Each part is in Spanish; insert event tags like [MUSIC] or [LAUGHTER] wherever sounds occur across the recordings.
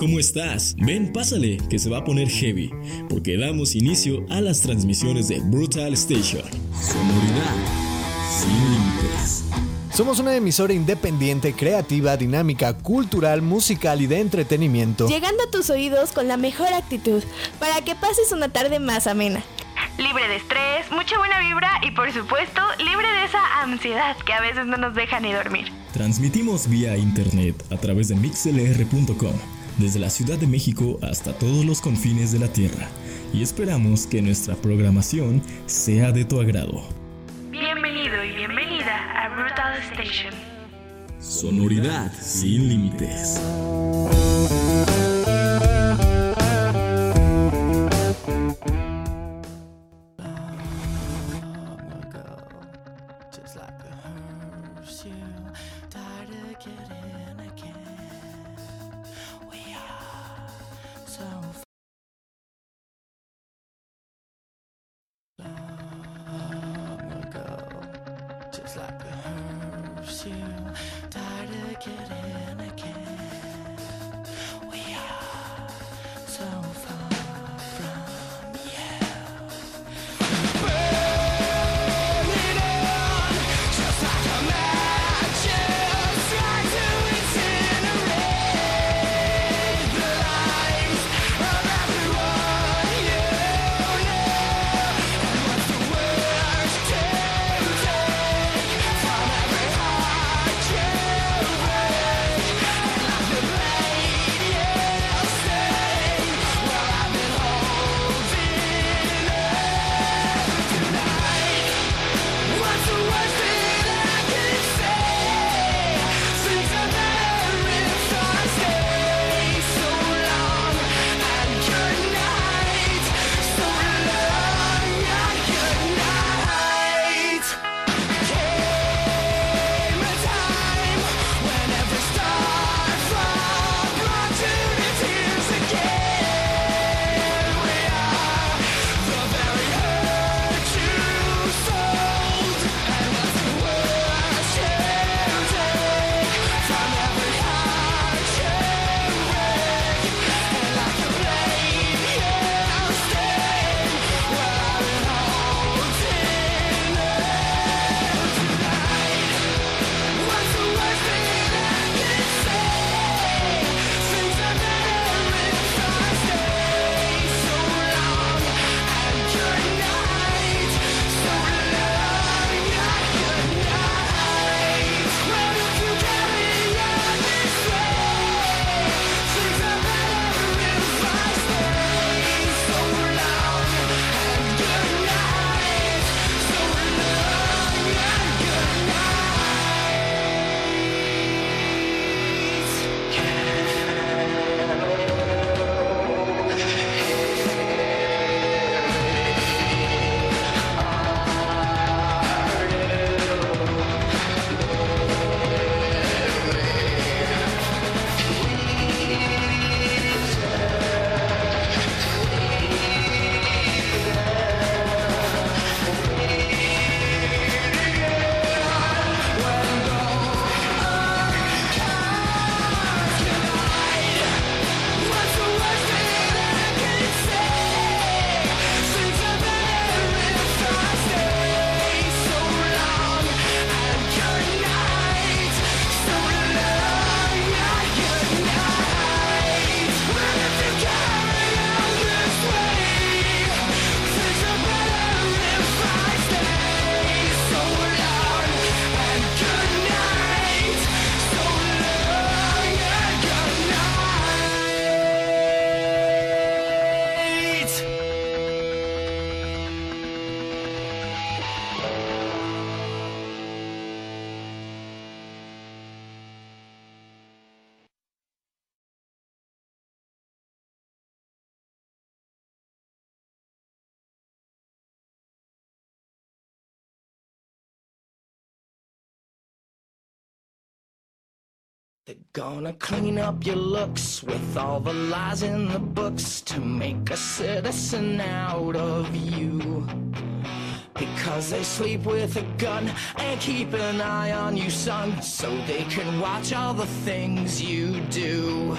¿cómo estás? Ven, pásale, que se va a poner heavy, porque damos inicio a las transmisiones de Brutal Station. Sonoridad sin límites. Somos una emisora independiente, creativa, dinámica, cultural, musical y de entretenimiento. Llegando a tus oídos con la mejor actitud, para que pases una tarde más amena. Libre de estrés, mucha buena vibra y por supuesto libre de esa ansiedad que a veces no nos deja ni dormir. Transmitimos vía internet a través de mixlr.com, desde la Ciudad de México hasta todos los confines de la Tierra, y esperamos que nuestra programación sea de tu agrado. Bienvenido y bienvenida a Brutal Station. Sonoridad sin límites. They gonna clean up your looks with all the lies in the books to make a citizen out of you. Because they sleep with a gun and keep an eye on you, son, so they can watch all the things you do.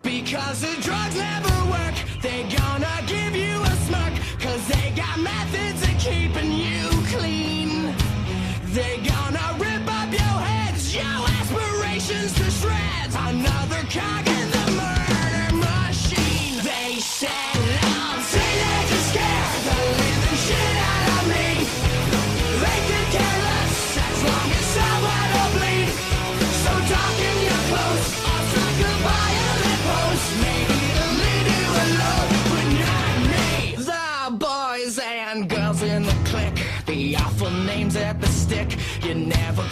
Because the drugs never work, they're gonna give you a smirk, cause they got methods of keeping you clean. They're gonna rip up your heads, your aspirin nations to shreds. Another cog in the murder machine, they said.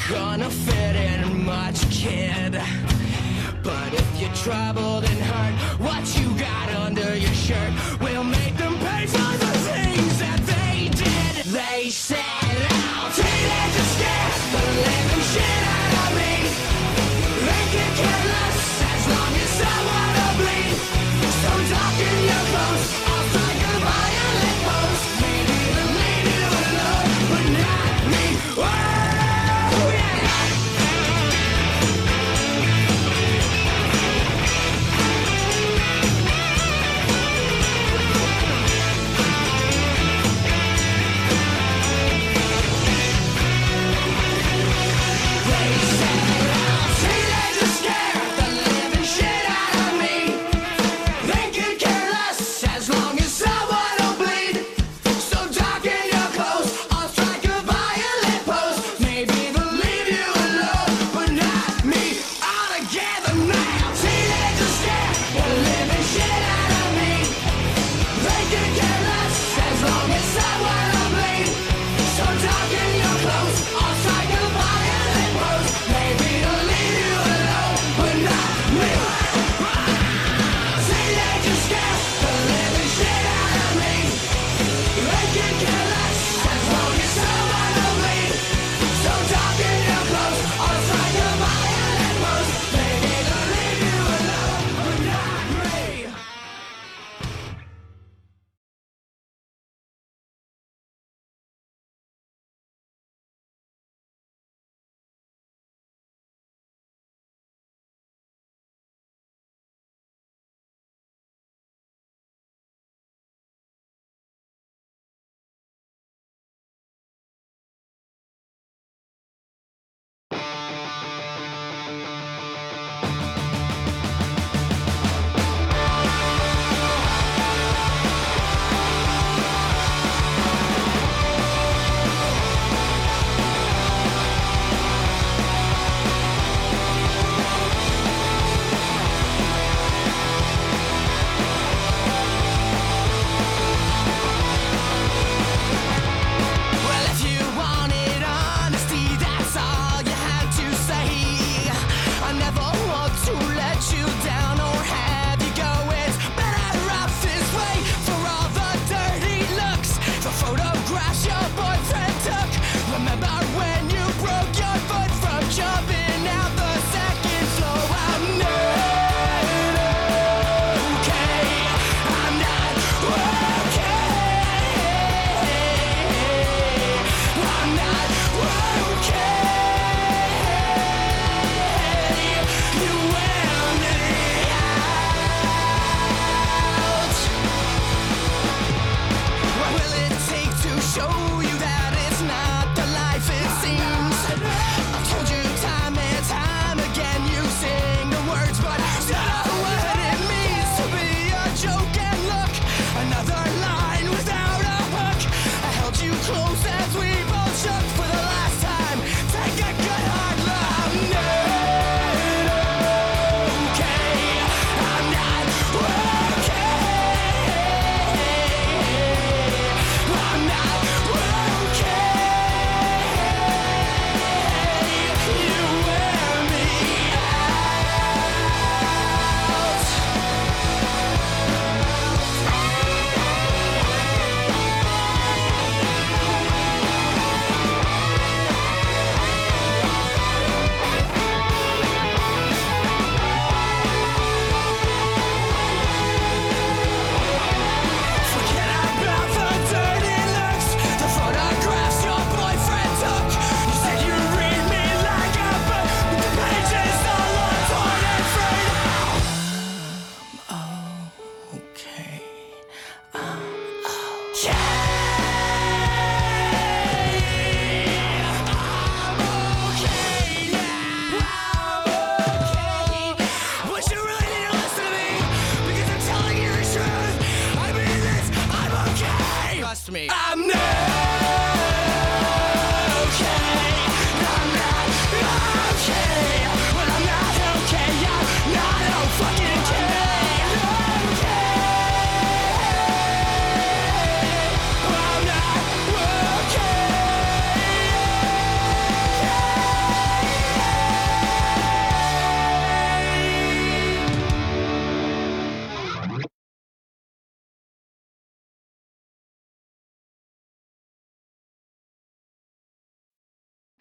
gonna fit in much, kid. But if you're troubled and hurt, what you got under your shirt will.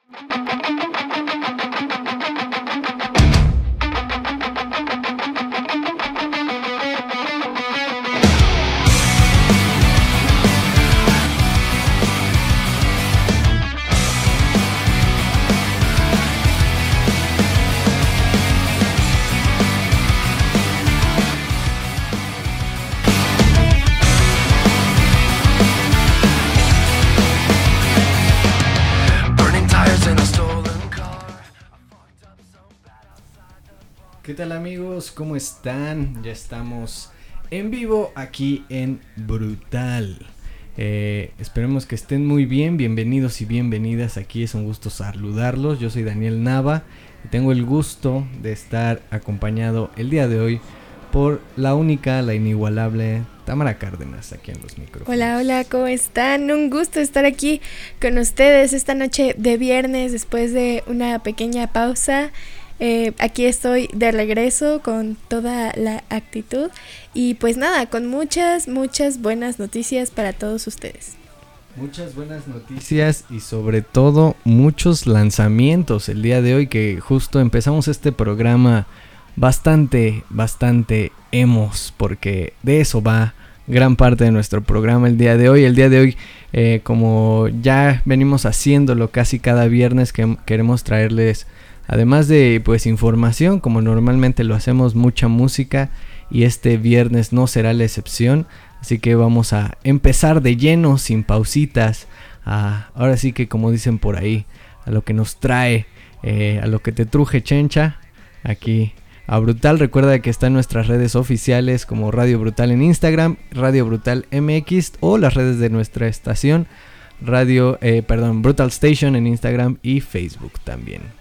¿Qué están? Ya estamos en vivo aquí en Brutal. Eh, esperemos que estén muy bien, bienvenidos y bienvenidas. Aquí es un gusto saludarlos. Yo soy Daniel Nava y tengo el gusto de estar acompañado el día de hoy por la única, la inigualable Tamara Cárdenas aquí en los micrófonos. Hola, hola, ¿cómo están? Un gusto estar aquí con ustedes esta noche de viernes después de una pequeña pausa. Eh, aquí estoy de regreso con toda la actitud y pues nada, con muchas, muchas buenas noticias para todos ustedes. Muchas buenas noticias y sobre todo muchos lanzamientos el día de hoy que justo empezamos este programa bastante, bastante hemos porque de eso va gran parte de nuestro programa el día de hoy. El día de hoy, eh, como ya venimos haciéndolo casi cada viernes, que queremos traerles Además de pues información, como normalmente lo hacemos, mucha música y este viernes no será la excepción. Así que vamos a empezar de lleno, sin pausitas. ahora sí que como dicen por ahí, a lo que nos trae, eh, a lo que te truje chencha, aquí a Brutal. Recuerda que está en nuestras redes oficiales como Radio Brutal en Instagram, Radio Brutal MX o las redes de nuestra estación, Radio, eh, perdón, Brutal Station en Instagram y Facebook también.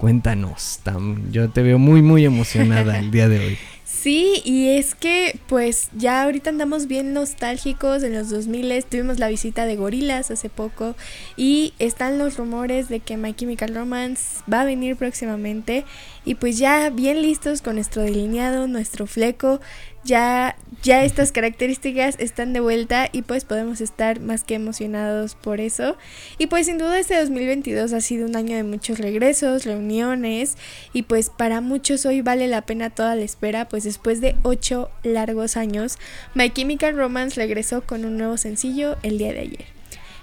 Cuéntanos, Tam. Yo te veo muy, muy emocionada el día de hoy. [LAUGHS] Sí, y es que pues ya ahorita andamos bien nostálgicos en los 2000 tuvimos la visita de Gorilas hace poco y están los rumores de que My Chemical Romance va a venir próximamente y pues ya bien listos con nuestro delineado, nuestro fleco, ya, ya estas características están de vuelta y pues podemos estar más que emocionados por eso. Y pues sin duda este 2022 ha sido un año de muchos regresos, reuniones y pues para muchos hoy vale la pena toda la espera, pues después de ocho largos años, My Chemical Romance regresó con un nuevo sencillo el día de ayer.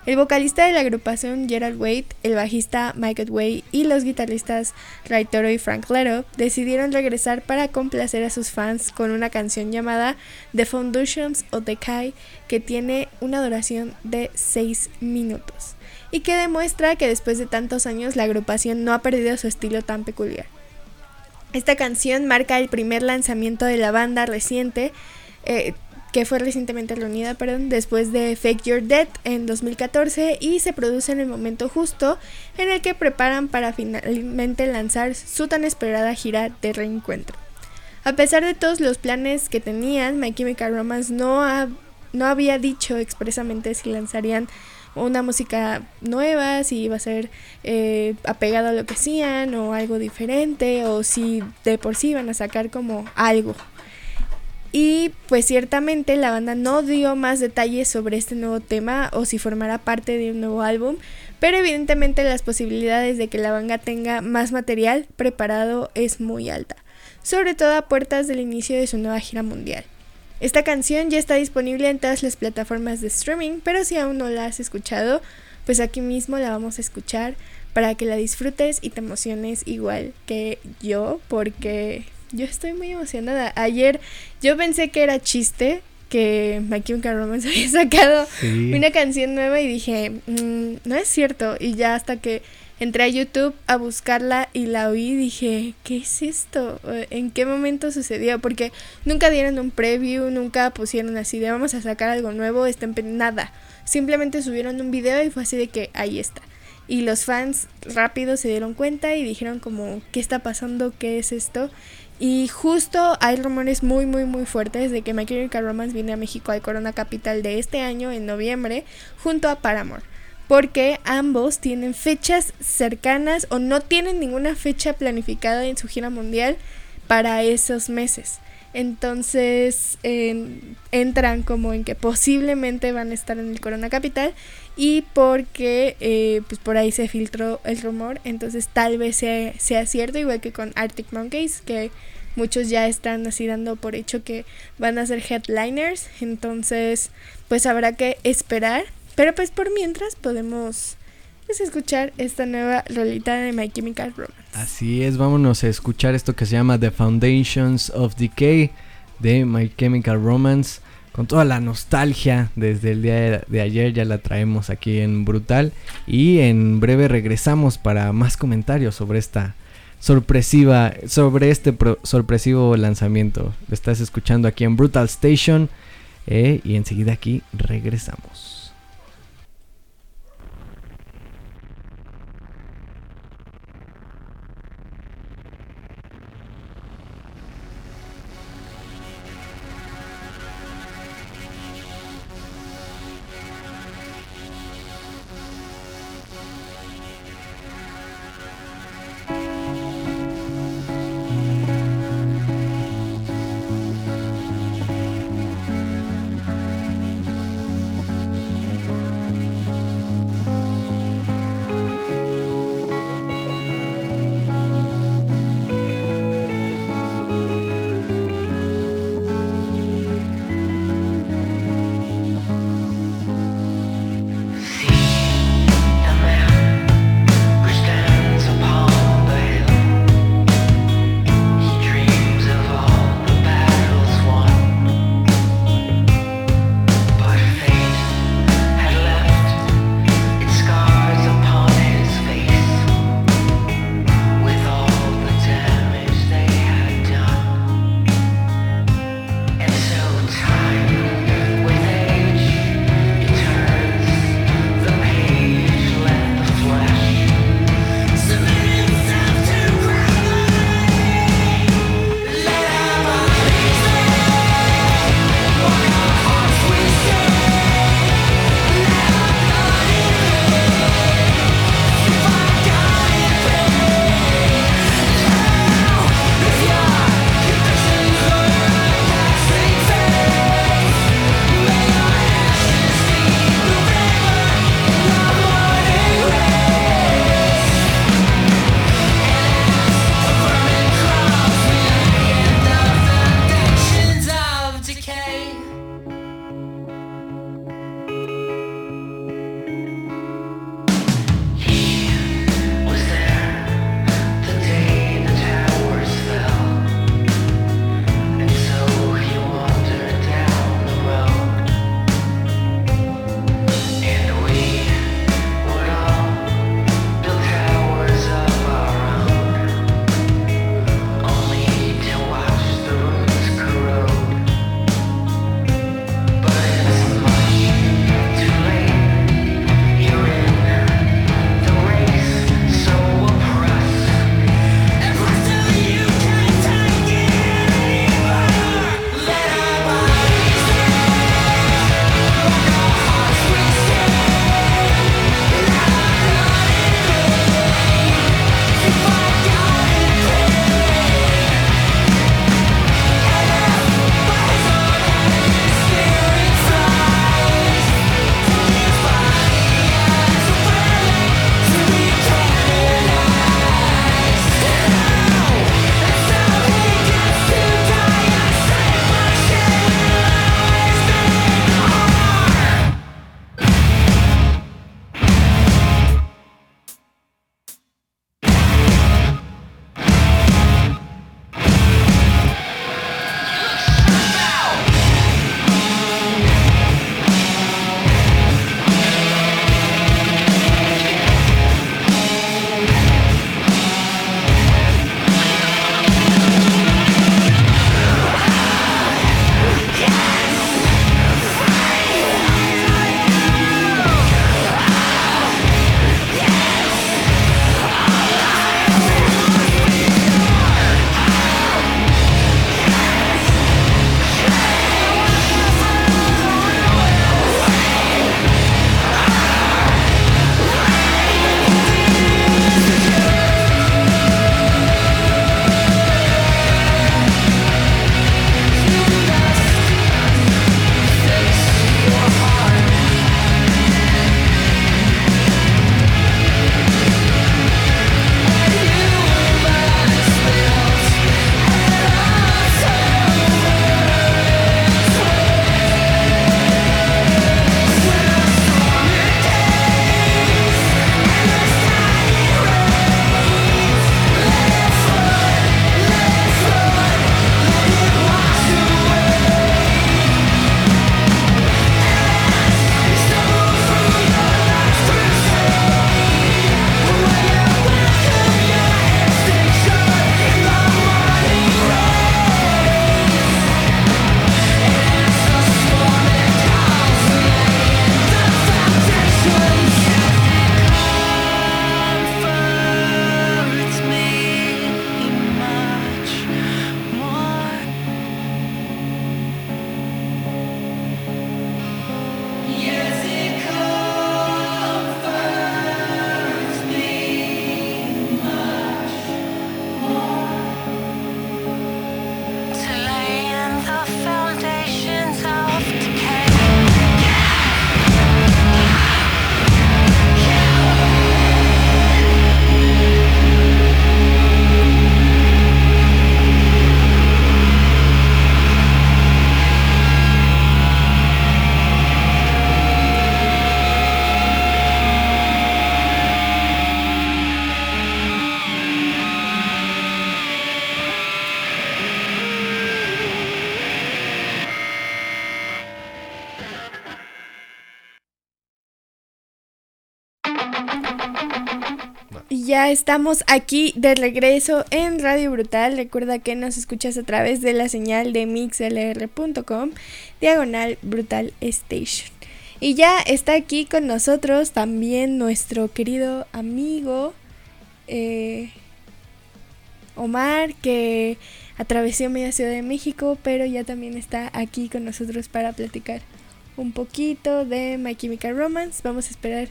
El vocalista de la agrupación Gerald Wade, el bajista Michael Way y los guitarristas Ray Toro y Frank Leto decidieron regresar para complacer a sus fans con una canción llamada The Foundations of the Kai que tiene una duración de 6 minutos y que demuestra que después de tantos años la agrupación no ha perdido su estilo tan peculiar. Esta canción marca el primer lanzamiento de la banda reciente, eh, que fue recientemente reunida, perdón, después de Fake Your Death en 2014 y se produce en el momento justo en el que preparan para finalmente lanzar su tan esperada gira de reencuentro. A pesar de todos los planes que tenían, My Chemical Romance no, no había dicho expresamente si lanzarían una música nueva, si iba a ser eh, apegado a lo que hacían o algo diferente o si de por sí iban a sacar como algo y pues ciertamente la banda no dio más detalles sobre este nuevo tema o si formará parte de un nuevo álbum, pero evidentemente las posibilidades de que la banda tenga más material preparado es muy alta, sobre todo a puertas del inicio de su nueva gira mundial. Esta canción ya está disponible en todas las plataformas de streaming, pero si aún no la has escuchado, pues aquí mismo la vamos a escuchar para que la disfrutes y te emociones igual que yo, porque yo estoy muy emocionada. Ayer yo pensé que era chiste que My Chemical Romance [LAUGHS] había sacado una canción nueva y dije, mm, no es cierto. Y ya hasta que entré a YouTube a buscarla y la oí, dije, ¿qué es esto? ¿En qué momento sucedió? Porque nunca dieron un preview, nunca pusieron así de vamos a sacar algo nuevo, está en nada. Simplemente subieron un video y fue así de que ahí está. Y los fans rápido se dieron cuenta y dijeron como, ¿qué está pasando? ¿Qué es esto? Y justo hay rumores muy, muy, muy fuertes de que My Chemical Romance viene a México al Corona Capital de este año, en noviembre, junto a Paramore. Porque ambos tienen fechas cercanas o no tienen ninguna fecha planificada en su gira mundial para esos meses. Entonces entran como en que posiblemente van a estar en el Corona Capital y porque eh, pues por ahí se filtró el rumor, entonces tal vez sea, sea cierto, igual que con Arctic Monkeys, que muchos ya están así dando por hecho que van a ser headliners, entonces pues habrá que esperar, pero pues por mientras podemos pues, escuchar esta nueva rolita de My Chemical Romance. Así es, vámonos a escuchar esto que se llama The Foundations of Decay de My Chemical Romance. Con toda la nostalgia desde el día de ayer ya la traemos aquí en Brutal. Y en breve regresamos para más comentarios sobre esta sorpresiva, sobre este sorpresivo lanzamiento. Estás escuchando aquí en Brutal Station. Eh, y enseguida aquí regresamos. Estamos aquí de regreso en Radio Brutal. Recuerda que nos escuchas a través de la señal de mixlr.com, diagonal Brutal Station. Y ya está aquí con nosotros también nuestro querido amigo eh, Omar, que atravesó media Ciudad de México, pero ya también está aquí con nosotros para platicar un poquito de My Chemical Romance. Vamos a esperar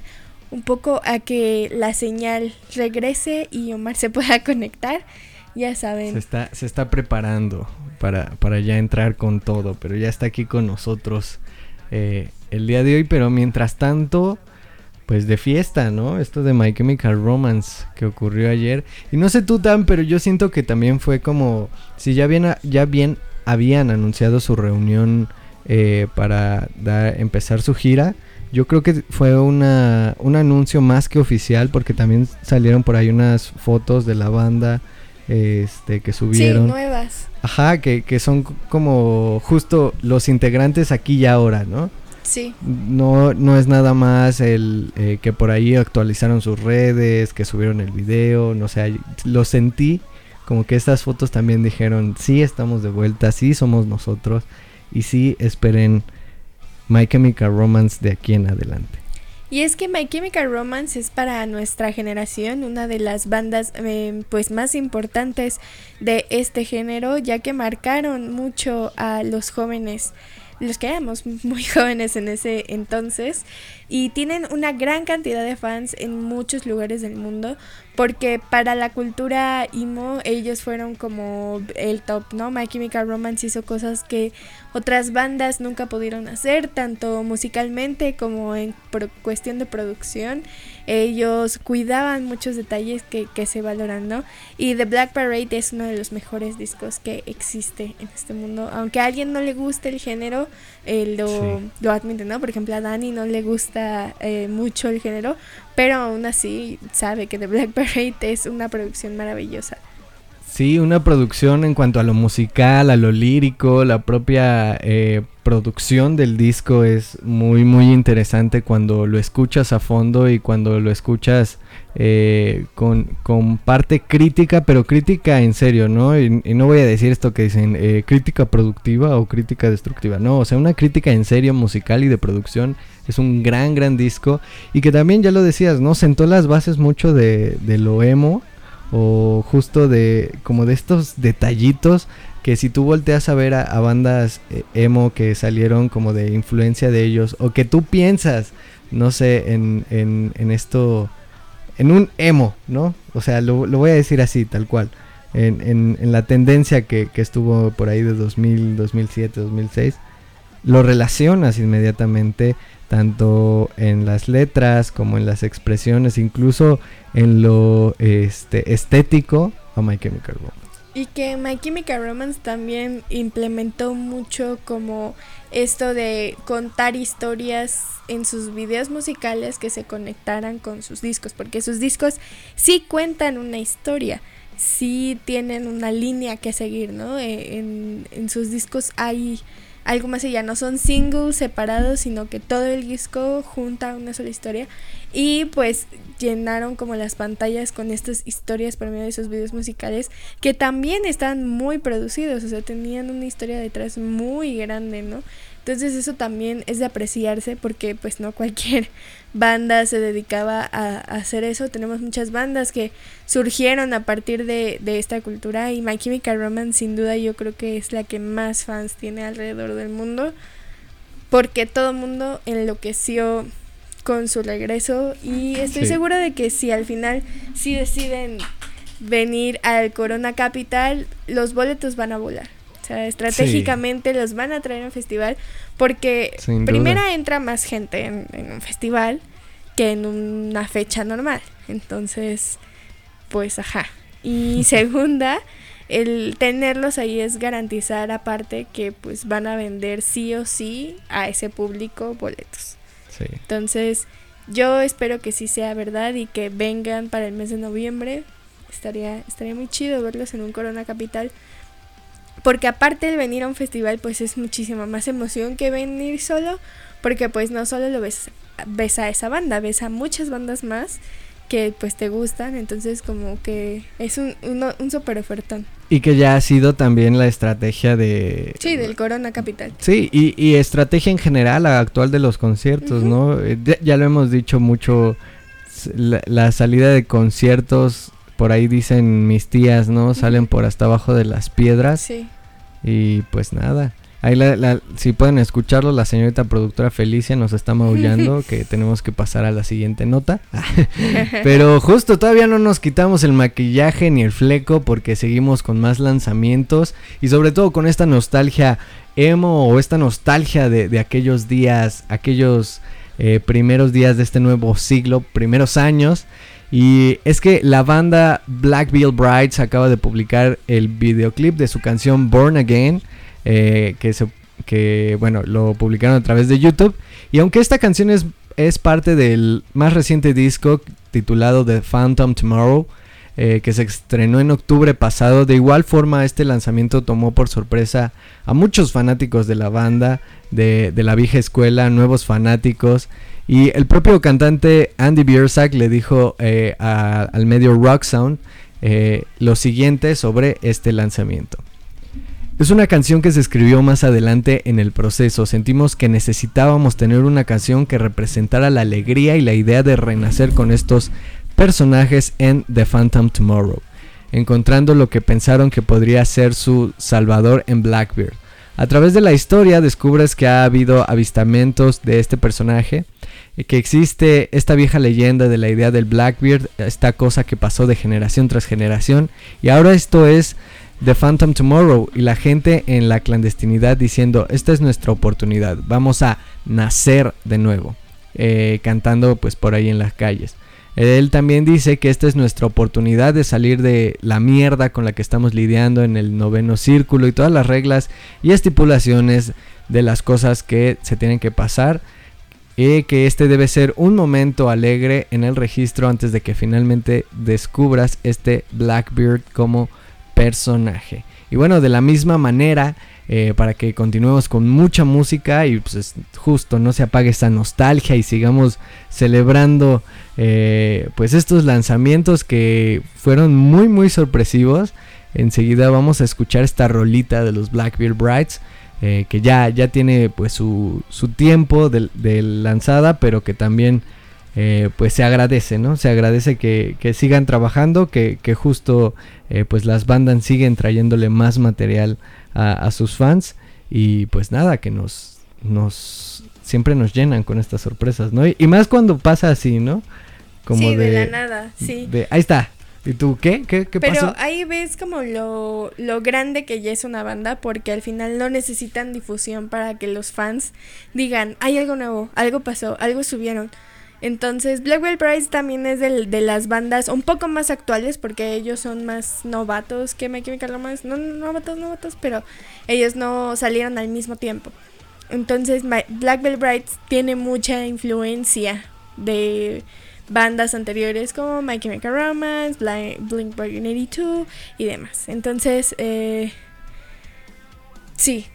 un poco a que la señal regrese y Omar se pueda [LAUGHS] conectar. Ya saben. Se está, se está preparando para, para ya entrar con todo, pero ya está aquí con nosotros eh, el día de hoy. Pero mientras tanto, pues de fiesta, ¿no? Esto de My Chemical Romance que ocurrió ayer. Y no sé tú tan, pero yo siento que también fue como si ya bien, ya bien habían anunciado su reunión eh, para empezar su gira yo creo que fue una, un anuncio más que oficial porque también salieron por ahí unas fotos de la banda este, que subieron. Sí, nuevas. Ajá, que, que son como justo los integrantes aquí y ahora, ¿no? Sí. No, no es nada más el eh, que por ahí actualizaron sus redes, que subieron el video, no sé, lo sentí como que estas fotos también dijeron, sí estamos de vuelta, sí somos nosotros y sí esperen My Chemical Romance de aquí en adelante. Y es que My Chemical Romance es para nuestra generación una de las bandas eh, pues más importantes de este género ya que marcaron mucho a los jóvenes los que éramos muy [LAUGHS] jóvenes en ese entonces y tienen una gran cantidad de fans en muchos lugares del mundo porque para la cultura emo ellos fueron como el top, ¿no? My Chemical Romance hizo cosas que otras bandas nunca pudieron hacer, tanto musicalmente como en cuestión de producción. Ellos cuidaban muchos detalles que, que, se valoran, ¿no? Y The Black Parade es uno de los mejores discos que existe en este mundo. Aunque a alguien no le guste el género, eh, lo, lo admite, ¿no? Por ejemplo, a Dani no le gusta eh, mucho el género, pero aún así sabe que The Black Parade es una producción maravillosa. Sí, una producción en cuanto a lo musical, a lo lírico, la propia eh, producción del disco es muy muy interesante cuando lo escuchas a fondo y cuando lo escuchas eh, con, con, parte crítica, pero crítica en serio, ¿no? Y, no voy a decir esto que dicen eh, crítica productiva o crítica destructiva, no, o sea, una crítica en serio musical y de producción es un gran, gran disco y que también ya lo decías, ¿no? Sentó las bases mucho de, de lo emo o justo de como de estos detallitos que si tú volteas a ver a, bandas eh, emo que salieron como de influencia de ellos o que tú piensas, no sé, en, en, en esto, en un emo, ¿no? O sea, lo, lo voy a decir así, tal cual. En, en, en la tendencia que, que, estuvo por ahí de 2000, 2007, 2006, lo relacionas inmediatamente tanto en las letras como en las expresiones, incluso en lo este, estético a My Chemical Romance. Y que My Chemical Romance también implementó mucho como esto de contar historias en sus videos musicales que se conectaran con sus discos, porque sus discos sí cuentan una historia, sí tienen una línea que seguir, ¿no? Eh, en, en sus discos hay algo más allá, no son singles separados, sino que todo el disco junta una sola historia. Y pues llenaron como las pantallas con estas historias por medio de esos videos musicales que también están muy producidos, o sea, tenían una historia detrás muy grande, ¿no? Entonces eso también es de apreciarse porque pues no cualquier banda se dedicaba a, hacer eso. Tenemos muchas bandas que surgieron a partir de, de, esta cultura y My Chemical Romance sin duda yo creo que es la que más fans tiene alrededor del mundo porque todo el mundo enloqueció con su regreso y estoy segura de que si al final si deciden venir al Corona Capital los boletos van a volar. O sea, estratégicamente los van a traer a un festival porque primera entra más gente en, un festival que en una fecha normal. Entonces, pues ajá. Y [LAUGHS] segunda, el tenerlos ahí es garantizar aparte que pues van a vender sí o sí a ese público boletos. Entonces, yo espero que sí sea verdad y que vengan para el mes de noviembre. Estaría, estaría muy chido verlos en un Corona Capital porque aparte de venir a un festival, pues es muchísima más emoción que venir solo, porque pues no solo lo ves, ves a esa banda, ves a muchas bandas más que pues te gustan, entonces como que es un, uno- un super ofertón. Y que ya ha sido también la estrategia de... Sí, del Corona Capital. Sí, y, y estrategia en general actual de los conciertos. ¿no? Eh, ya, ya lo hemos dicho mucho, la, la salida de conciertos, por ahí dicen mis tías, ¿no? Salen por hasta abajo de las piedras Sí. Y pues nada. Ahí la, la- si pueden escucharlo, la señorita productora Felicia nos está maullando [LAUGHS] que tenemos que pasar a la siguiente nota. [LAUGHS] Pero justo todavía no nos quitamos el maquillaje ni el fleco porque seguimos con más lanzamientos y sobre todo con esta nostalgia emo o esta nostalgia de, de aquellos días, aquellos eh, primeros días de este nuevo siglo, primeros años. Y es que la banda Black Veil Brides acaba de publicar el videoclip de su canción Born Again, eh, que, se, que bueno, lo publicaron a través de YouTube. Y aunque esta canción es, es parte del más reciente disco titulado The Phantom Tomorrow, eh, que se estrenó en octubre pasado, de igual forma este lanzamiento tomó por sorpresa a muchos fanáticos de la banda, de, la vieja escuela, nuevos fanáticos. Y el propio cantante Andy Biersack le dijo eh, al medio Rock Sound eh, lo siguiente sobre este lanzamiento. Es una canción que se escribió más adelante en el proceso. Sentimos que necesitábamos tener una canción que representara la alegría y la idea de renacer con estos personajes en The Phantom Tomorrow, encontrando lo que pensaron que podría ser su salvador en Blackbeard. A través de la historia descubres que ha habido avistamientos de este personaje, y que existe esta vieja leyenda de la idea del Blackbeard, esta cosa que pasó de generación tras generación, y ahora esto es The Phantom Tomorrow y la gente en la clandestinidad diciendo esta es nuestra oportunidad, vamos a nacer de nuevo, eh, cantando pues por ahí en las calles. Él también dice que esta es nuestra oportunidad de salir de la mierda con la que estamos lidiando en el noveno círculo y todas las reglas y estipulaciones de las cosas que se tienen que pasar y que este debe ser un momento alegre en el registro antes de que finalmente descubras este Blackbeard como personaje. Y bueno, de la misma manera, eh, para que continuemos con mucha música y pues es justo no se apague esa nostalgia y sigamos celebrando eh, pues estos lanzamientos que fueron muy muy sorpresivos. Enseguida vamos a escuchar esta rolita de los Blackbeard Brides. eh, que ya, ya tiene pues su, su tiempo de lanzada, pero que también eh, pues se agradece, ¿no? Se agradece que, que sigan trabajando, que, que justo eh, pues las bandas siguen trayéndole más material a, a sus fans y pues nada, que nos, nos siempre nos llenan con estas sorpresas, ¿no? Y, y más cuando pasa así, ¿no? Como sí, de, de, la nada, sí. de- ahí está. ¿Y tú qué? ¿Qué, qué Pero pasó? ahí ves como lo, lo grande que ya es una banda porque al final no necesitan difusión para que los fans digan, hay algo nuevo, algo pasó, algo subieron. Entonces Blackwell Price también es del- de las bandas un poco más actuales porque ellos son más novatos que My Chemical Romance. No, no novatos, novatos, pero ellos no salieron al mismo tiempo. Entonces My- Black Veil Brides tiene mucha influencia de bandas anteriores como My Chemical Romance, Bli- Blink 182 y demás. Entonces, eh, sí.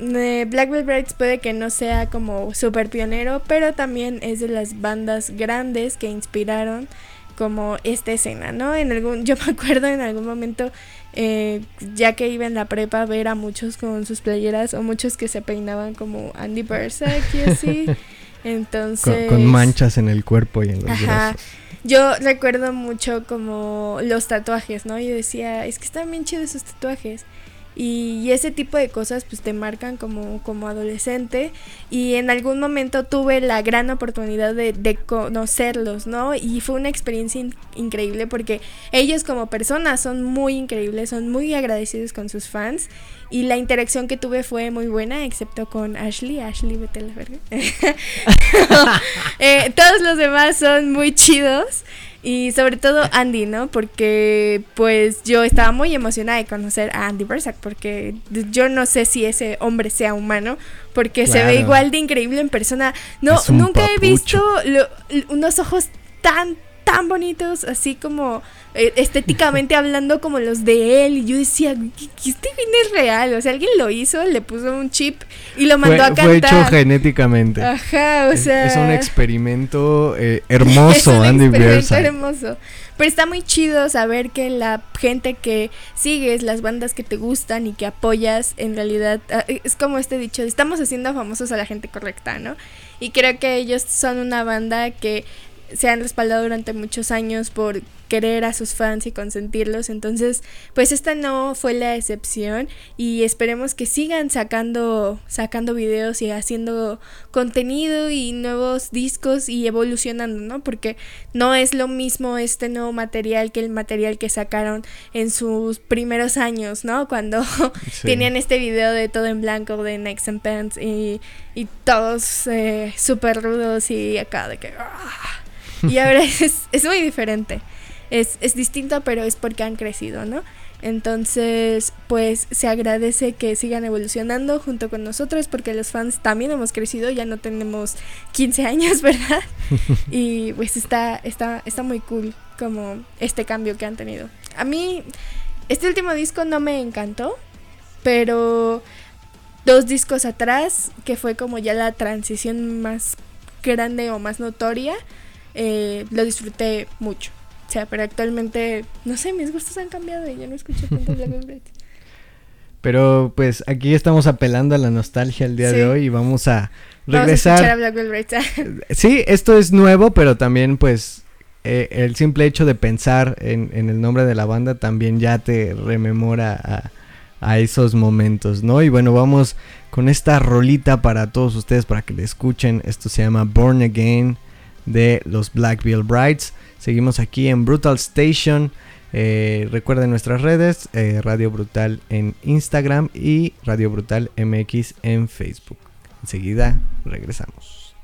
Eh, Black Brides puede que no sea como super pionero, pero también es de las bandas grandes que inspiraron como esta escena, ¿no? En algún, [LAUGHS] yo me acuerdo en algún momento, eh, ya que iba en la prepa, ver a muchos con sus playeras o muchos que se peinaban como Andy Berserk y así. [LAUGHS] Entonces. Con, con manchas en el cuerpo y en los Ajá. brazos. Yo recuerdo mucho como los tatuajes, ¿no? Yo decía, es que están bien chidos esos tatuajes. Y, ese tipo de cosas pues te marcan como, como adolescente. Y en algún momento tuve la gran oportunidad de, conocerlos, ¿no? Y fue una experiencia in- increíble porque ellos como personas son muy increíbles, son muy agradecidos con sus fans. Y la interacción que tuve fue muy buena, excepto con Ashley. Ashley, vete a la verga. [LAUGHS] Eh, todos los demás son muy chidos. Y sobre todo Andy, ¿no? Porque pues yo estaba muy emocionada de conocer a Andy Bersack. Porque yo no sé si ese hombre sea humano. Porque se ve igual de increíble en persona. No, nunca he visto lo- unos ojos tan, tan bonitos, así como eh, estéticamente [LAUGHS] hablando como los de él. Y yo decía, ¿qué, este bien es real? O sea, alguien lo hizo, le puso un chip y lo mandó a cantar. Fue hecho genéticamente. Ajá, o sea. Es, un experimento eh, hermoso, [LAUGHS] es un Andy experimento hermoso. Pero está muy chido saber que la gente que sigues, las bandas que te gustan y que apoyas, en realidad ah, es como este dicho, estamos haciendo famosos a la gente correcta, ¿no? Y creo que ellos son una banda que se han respaldado durante muchos años por querer a sus fans y consentirlos. Entonces, pues esta no fue la excepción y esperemos que sigan sacando sacando videos y haciendo contenido y nuevos discos y evolucionando, ¿no? Porque no es lo mismo este nuevo material que el material que sacaron en sus primeros años, ¿no? Cuando [LAUGHS] tenían este video de todo en blanco de Next and Pants y, y todos eh, súper rudos y acá de que... ¡ah! [LAUGHS] Y ahora es, es muy diferente es, es distinto, pero es porque han crecido, ¿no? Entonces, pues se agradece que sigan evolucionando junto con nosotros porque los fans también hemos crecido, ya no tenemos 15 años, [LAUGHS] ¿verdad? y pues está, está, está muy cool como este cambio que han tenido. A mí, este último disco no me encantó, pero dos discos atrás, que fue como ya la transición más grande o más notoria, eh, lo disfruté mucho. O sea, pero actualmente, no sé, mis gustos han cambiado y ya no escucho tanto Black [LAUGHS] Pero pues aquí estamos apelando a la nostalgia el día de hoy y vamos a regresar. Vamos a, Black sí, esto es nuevo, pero también pues eh, el simple hecho de pensar en, en, el nombre de la banda también ya te rememora a, a, esos momentos, ¿no? Y bueno, vamos con esta rolita para todos ustedes para que le escuchen. Esto se llama Born Again de los Black Veil Brides. Seguimos aquí en Brutal Station. Eh, recuerden nuestras redes, eh, Radio Brutal en Instagram y Radio Brutal MX en Facebook. Enseguida regresamos.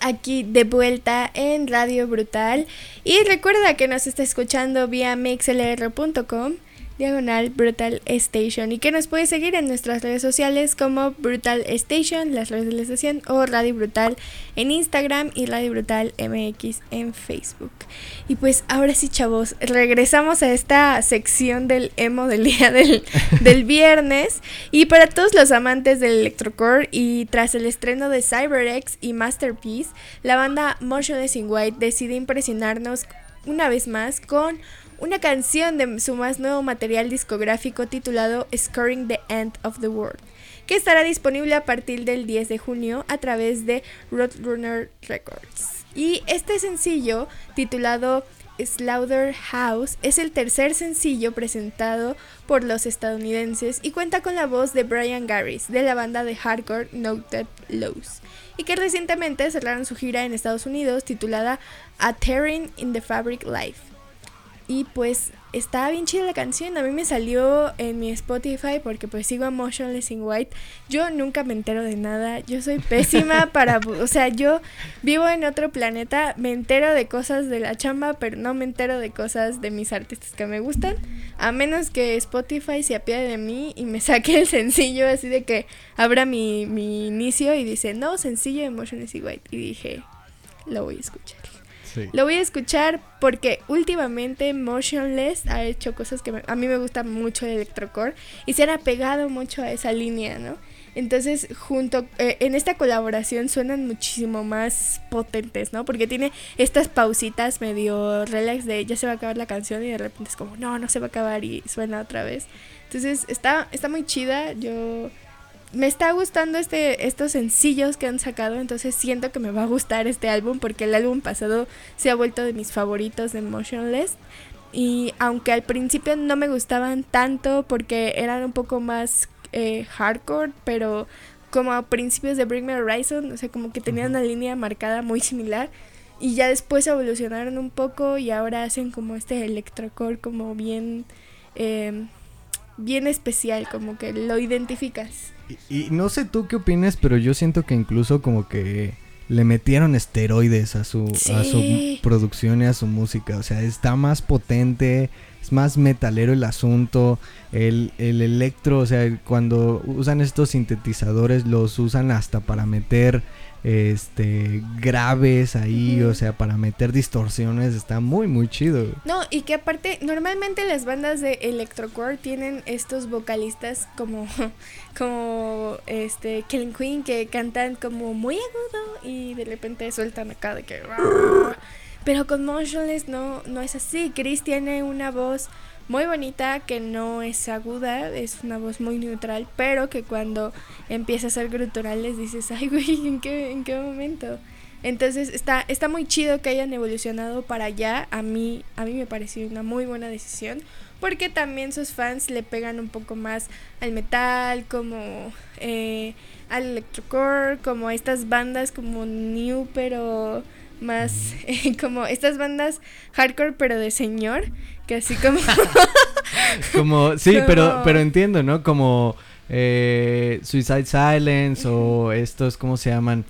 Aquí de vuelta en Radio Brutal. Y recuerda que nos está escuchando vía mixlr.com diagonal Brutal Station y que nos puede seguir en nuestras redes sociales como Brutal Station, las redes de la estación o Radio Brutal en Instagram y Radio Brutal MX en Facebook. Y pues ahora sí chavos, regresamos a esta sección del emo del día del, [LAUGHS] del viernes y para todos los amantes del electrocore y tras el estreno de CyberX y Masterpiece, la banda Motionless in White decide impresionarnos una vez más con una canción de su más nuevo material discográfico titulado Scoring the End of the World, que estará disponible a partir del 10 de junio a través de Roadrunner Records. Y este sencillo, titulado Slaughterhouse, es el tercer sencillo presentado por los estadounidenses y cuenta con la voz de Brian Garris de la banda de hardcore Noted Lows y que recientemente cerraron su gira en Estados Unidos titulada A Tearing in the Fabric Life. Y pues estaba bien chida la canción. A mí me salió en mi Spotify porque pues sigo a Motionless in White. Yo nunca me entero de nada. Yo soy pésima [LAUGHS] para... O sea, yo vivo en otro planeta. Me entero de cosas de la chamba, pero no me entero de cosas de mis artistas que me gustan. A menos que Spotify se apiade de mí y me saque el sencillo así de que abra mi, mi inicio y dice, no, sencillo de Motionless in White. Y dije, lo voy a escuchar. Lo voy a escuchar porque últimamente Motionless ha hecho cosas que a mí me gusta mucho el electrocore y se han apegado mucho a esa línea, ¿no? Entonces, junto eh, en esta colaboración suenan muchísimo más potentes, ¿no? Porque tiene estas pausitas medio relax de ya se va a acabar la canción y de repente es como, no, no se va a acabar y suena otra vez. Entonces, está, está muy chida. Yo me está gustando este, estos sencillos que han sacado, entonces siento que me va a gustar este álbum porque el álbum pasado se ha vuelto de mis favoritos de Motionless. Y aunque al principio no me gustaban tanto porque eran un poco más eh, hardcore, pero como a principios de Bring Me Horizon, o sea, como que tenían una línea marcada muy similar. Y ya después evolucionaron un poco y ahora hacen como este electrocore como bien... Eh, bien especial, como que lo identificas. Y, no sé tú qué opinas, pero yo siento que incluso como que le metieron esteroides a su, a su producción y a su música. O sea, está más potente, es más metalero el asunto. El, el electro, o sea, cuando usan estos sintetizadores, los usan hasta para meter este graves ahí, o sea, para meter distorsiones, está muy muy chido. No, y que aparte normalmente las bandas de electrocore tienen estos vocalistas como [LAUGHS] como este Killing Queen que cantan como muy agudo y de repente sueltan acá de que [LAUGHS] pero con Motionless no no es así. Chris tiene una voz muy bonita, que no es aguda, es una voz muy neutral, pero que cuando empieza a ser gruturales dices, ay güey, ¿en qué, en qué momento? Entonces está, está muy chido que hayan evolucionado para allá. A mí, a mí me pareció una muy buena decisión. Porque también sus fans le pegan un poco más al metal, como eh, al electrocore, como a estas bandas como new, pero más [LAUGHS] como estas bandas hardcore, pero de señor. Que así como... [LAUGHS] como, sí, [LAUGHS] pero, pero entiendo, ¿no? Como eh, Suicide Silence o estos, ¿cómo se llaman?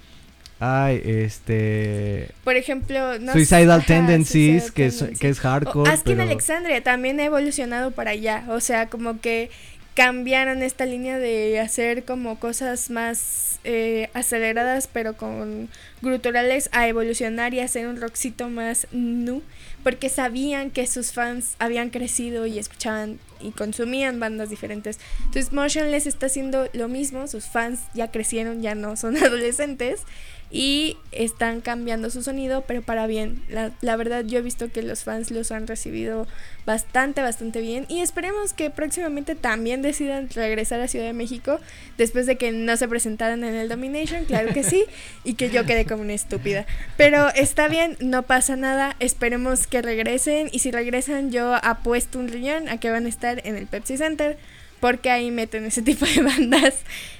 Ay, este... Por ejemplo... No Suicidal Tendencies, que, Es, que es hardcore. Askin Alexandria también ha evolucionado para allá. O sea, como que cambiaron esta línea de hacer como cosas más eh, aceleradas pero con gruturales a evolucionar y hacer un rockcito más nu porque sabían que sus fans habían crecido y escuchaban y consumían bandas diferentes. Entonces Motionless está haciendo lo mismo, sus fans ya crecieron, ya no son [LAUGHS] adolescentes y están cambiando su sonido, pero para bien. La, la, verdad yo he visto que los fans los han recibido bastante, bastante bien y esperemos que próximamente también decidan regresar a Ciudad de México después de que no se presentaran en el Domination, claro que sí, y que yo quedé como una estúpida. Pero está bien, no pasa nada, esperemos que regresen y si regresan yo apuesto un riñón a que van a estar en el Pepsi Center porque ahí meten ese tipo de bandas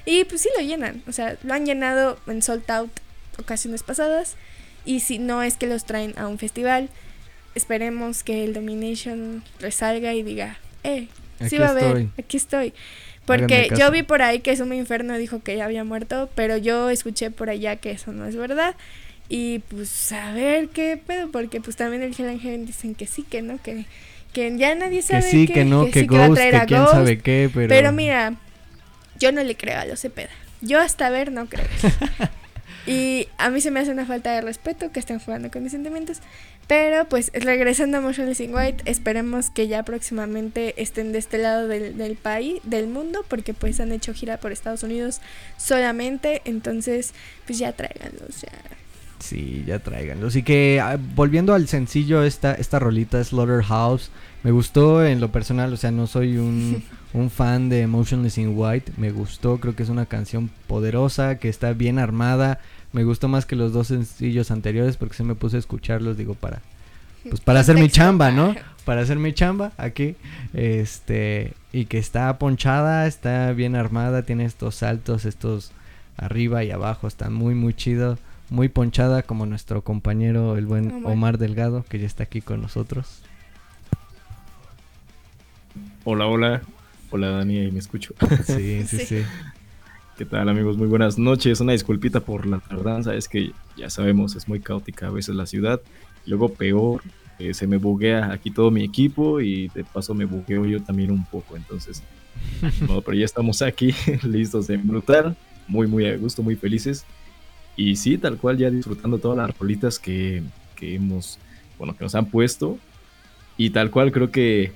y pues sí lo llenan, o sea, lo han llenado en Sold Out ocasiones pasadas. Y si no es que los traen a un festival, esperemos que el Domination resalga y diga, eh, sí va a haber, aquí estoy. Porque yo vi por ahí que Sumo Inferno dijo que ya había muerto, pero yo escuché por allá que eso no es verdad. Y pues a ver qué pedo, porque pues también el Hell Heaven dicen que sí, que no, que, que ya nadie sabe que sí, que, no, que, Ghost, que, quién sabe qué, pero... Pero mira, yo no le creo a los Cepeda. Yo hasta ver no creo. [LAUGHS] y a mí se me hace una falta de respeto que estén jugando con mis sentimientos. Pero pues regresando a Motion in White, esperemos que ya próximamente estén de este lado del, del país, del mundo, porque pues han hecho gira por Estados Unidos solamente. Entonces, pues ya tráiganlos, ya Sí, ya tráiganlos. Así que ah, volviendo al sencillo, esta, esta rolita Slaughterhouse me gustó en lo personal. O sea, no soy un, [LAUGHS] un fan de Motionless in White. Me gustó, creo que es una canción poderosa, que está bien armada. Me gustó más que los dos sencillos anteriores porque se me puse a escucharlos, digo, para pues para hacer mi chamba, ¿no? Para hacer mi chamba aquí. Este, y que está ponchada, está bien armada, tiene estos saltos, estos arriba y abajo, está muy muy chido muy ponchada como nuestro compañero el buen Omar Delgado que ya está aquí con nosotros. Hola, hola. Hola Dani, ahí me escucho. Sí, sí, [LAUGHS] sí, ¿Qué tal amigos? Muy buenas noches. Una disculpita por la tardanza, es que ya sabemos, es muy caótica a veces la ciudad. Luego peor, eh, se me buguea aquí todo mi equipo y de paso me bugueo yo también un poco. Entonces, no, pero ya estamos aquí, [LAUGHS] listos de brutal, muy, muy a gusto, muy felices. Y sí, tal cual, ya disfrutando todas las rolitas que, que hemos, bueno, que nos han puesto. Y tal cual creo que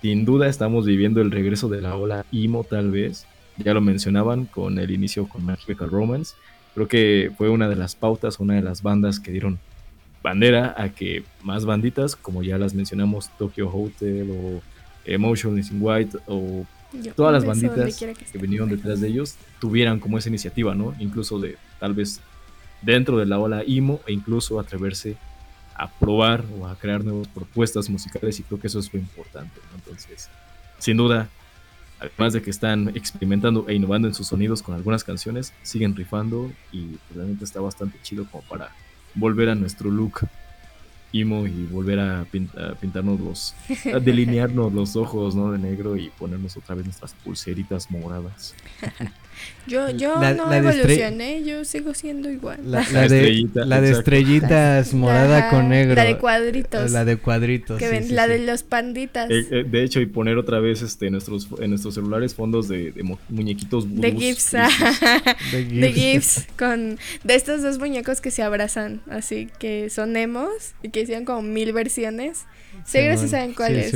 sin duda estamos viviendo el regreso de la ola emo tal vez. Ya lo mencionaban con el inicio con Magical Romance. Creo que fue una de las pautas, una de las bandas que dieron bandera a que más banditas, como ya las mencionamos, Tokyo Hotel o Emotionless in White o todas las banditas que, que vinieron detrás de ellos, tuvieran como esa iniciativa, ¿no? Incluso de tal vez dentro de la ola emo e incluso atreverse a probar o a crear nuevas propuestas musicales y creo que eso es lo importante. Entonces, sin duda, además de que están experimentando e innovando en sus sonidos con algunas canciones, siguen rifando y realmente está bastante chido como para volver a nuestro look emo y volver a, pintarnos los, a [LAUGHS] delinearnos los ojos ¿no? de negro y ponernos otra vez nuestras pulseritas moradas. [LAUGHS] Yo, yo no evolucioné, yo sigo siendo igual. La, de, la de estrellitas morada con negro. La de cuadritos. La de cuadritos. la de los panditas. Eh, eh, de hecho, y poner otra vez este nuestros en nuestros celulares fondos de, muñequitos De GIFs. [LAUGHS] de GIFs. con de estos dos muñecos que se abrazan, así que son emos y que hicieron como mil versiones. Seguro sí, saben cuál es.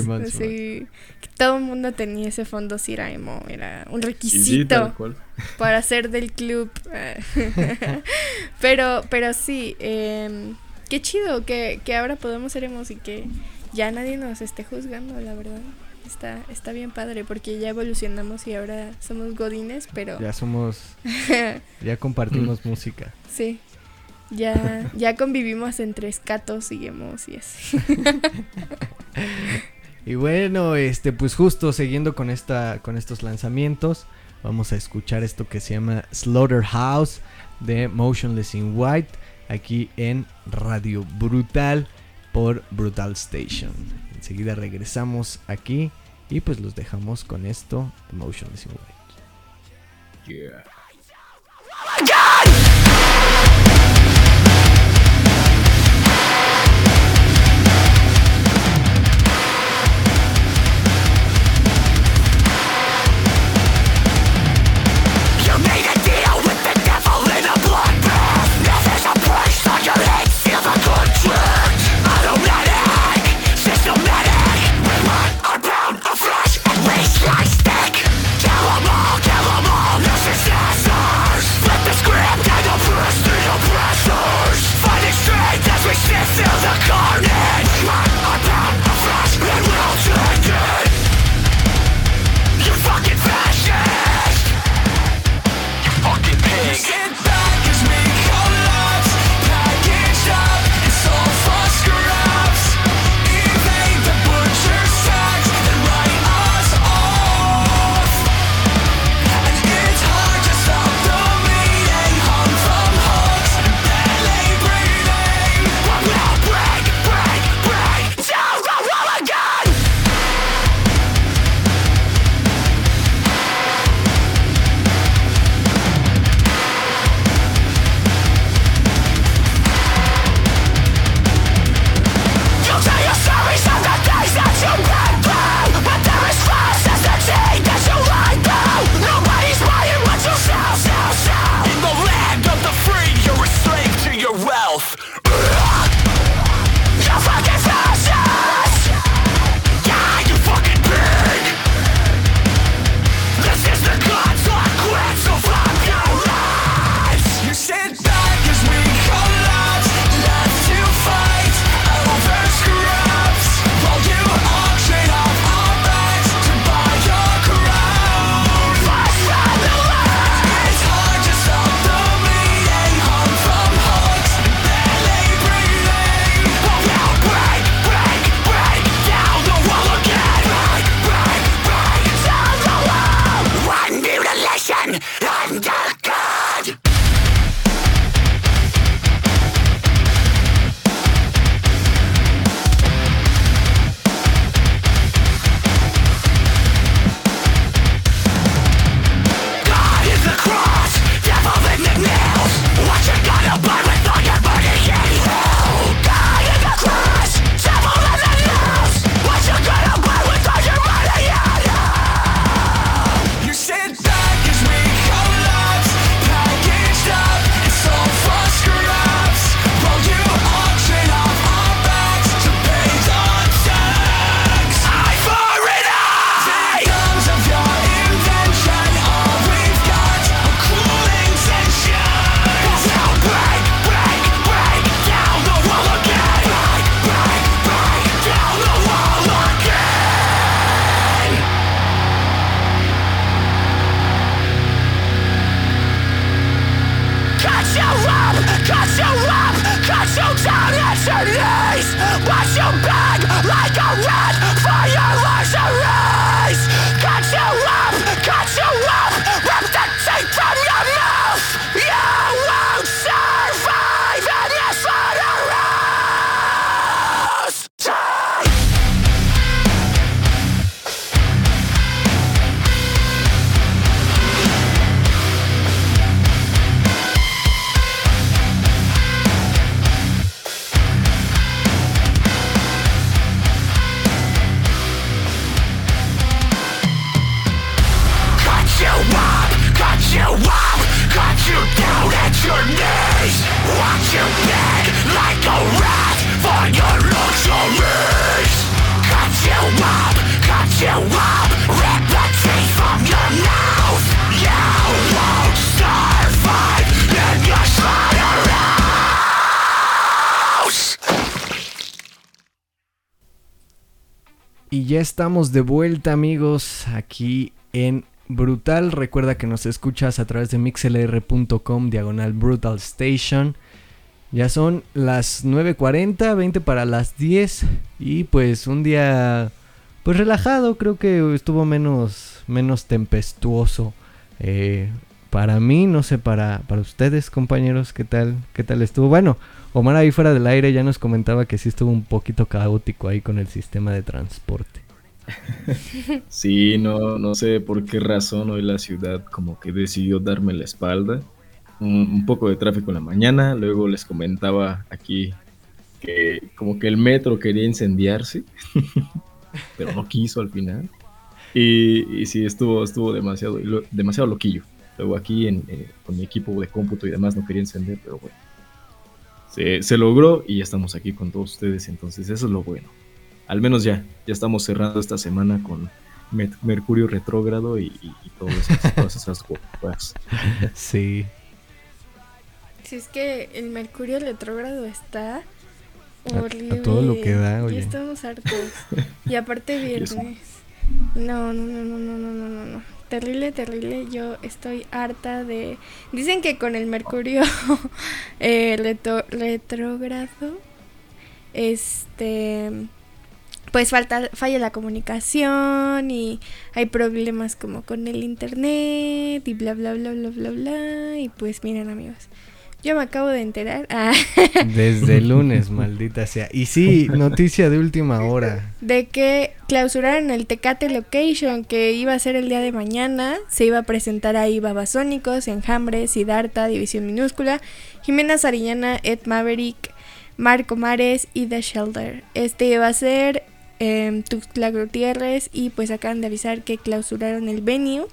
todo el mundo tenía ese fondo si era emo, era un requisito [LAUGHS] para ser del club. [LAUGHS] pero, pero sí, eh, qué chido que, que ahora podemos ser emos y que ya nadie nos esté juzgando, la verdad. Está, está bien padre porque ya evolucionamos y ahora somos godines, pero... Ya somos... [LAUGHS] ya compartimos música. Sí. Ya, ya convivimos entre escatos y emos y así. [LAUGHS] y bueno, este, pues justo siguiendo con esta, con estos lanzamientos, vamos a escuchar esto que se llama Slaughterhouse de Motionless in White aquí en Radio Brutal por Brutal Station. Enseguida regresamos aquí y pues los dejamos con esto Motionless in White. Kill estamos de vuelta amigos aquí en Brutal. Recuerda que nos escuchas a través de mixlr.com diagonal Brutal Station. Ya son las 9.40, 20 para las 10 y pues un día pues relajado, creo que estuvo menos, menos tempestuoso. Eh, para mí, no sé, para, para ustedes compañeros, ¿qué tal? ¿Qué tal estuvo? Bueno, Omar ahí fuera del aire ya nos comentaba que sí estuvo un poquito caótico ahí con el sistema de transporte. [LAUGHS] Sí, no, no sé por qué razón hoy la ciudad como que decidió darme la espalda. Un, poco de tráfico en la mañana, luego les comentaba aquí que como que el metro quería incendiarse, [LAUGHS] pero no quiso al final. Y, sí, estuvo, estuvo demasiado, demasiado loquillo. Luego aquí en, eh, con mi equipo de cómputo y demás no quería encender, pero bueno. Se, se logró y ya estamos aquí con todos ustedes, entonces eso es lo bueno al menos ya, ya estamos cerrando esta semana con Mercurio retrógrado y, todas esas, [LAUGHS] cosas. Sí. Si es que el Mercurio retrógrado está horrible. A, a todo lo que da, oye. Ya estamos hartos. [LAUGHS] Y aparte viernes. No, no, no, no, no, no, no, no. Terrible, terrible. Yo estoy harta de. Dicen que con el Mercurio [LAUGHS] eh, retrógrado. Este pues falta, falla la comunicación y hay problemas como con el internet y bla, bla, bla, bla, bla, bla. Y pues miren amigos, yo me acabo de enterar. Ah. [LAUGHS] Desde el lunes, maldita sea. Y sí, noticia de última hora. de que clausuraron el Tecate Location que iba a ser el día de mañana. Se iba a presentar ahí Babasónicos, Enjambre, Siddhartha, División Minúscula, Jimena Sarillana, Ed Maverick, Marco Mares y The Shelter. Este iba a ser eh, Tuxtla Gutiérrez y pues acaban de avisar que clausuraron el venue.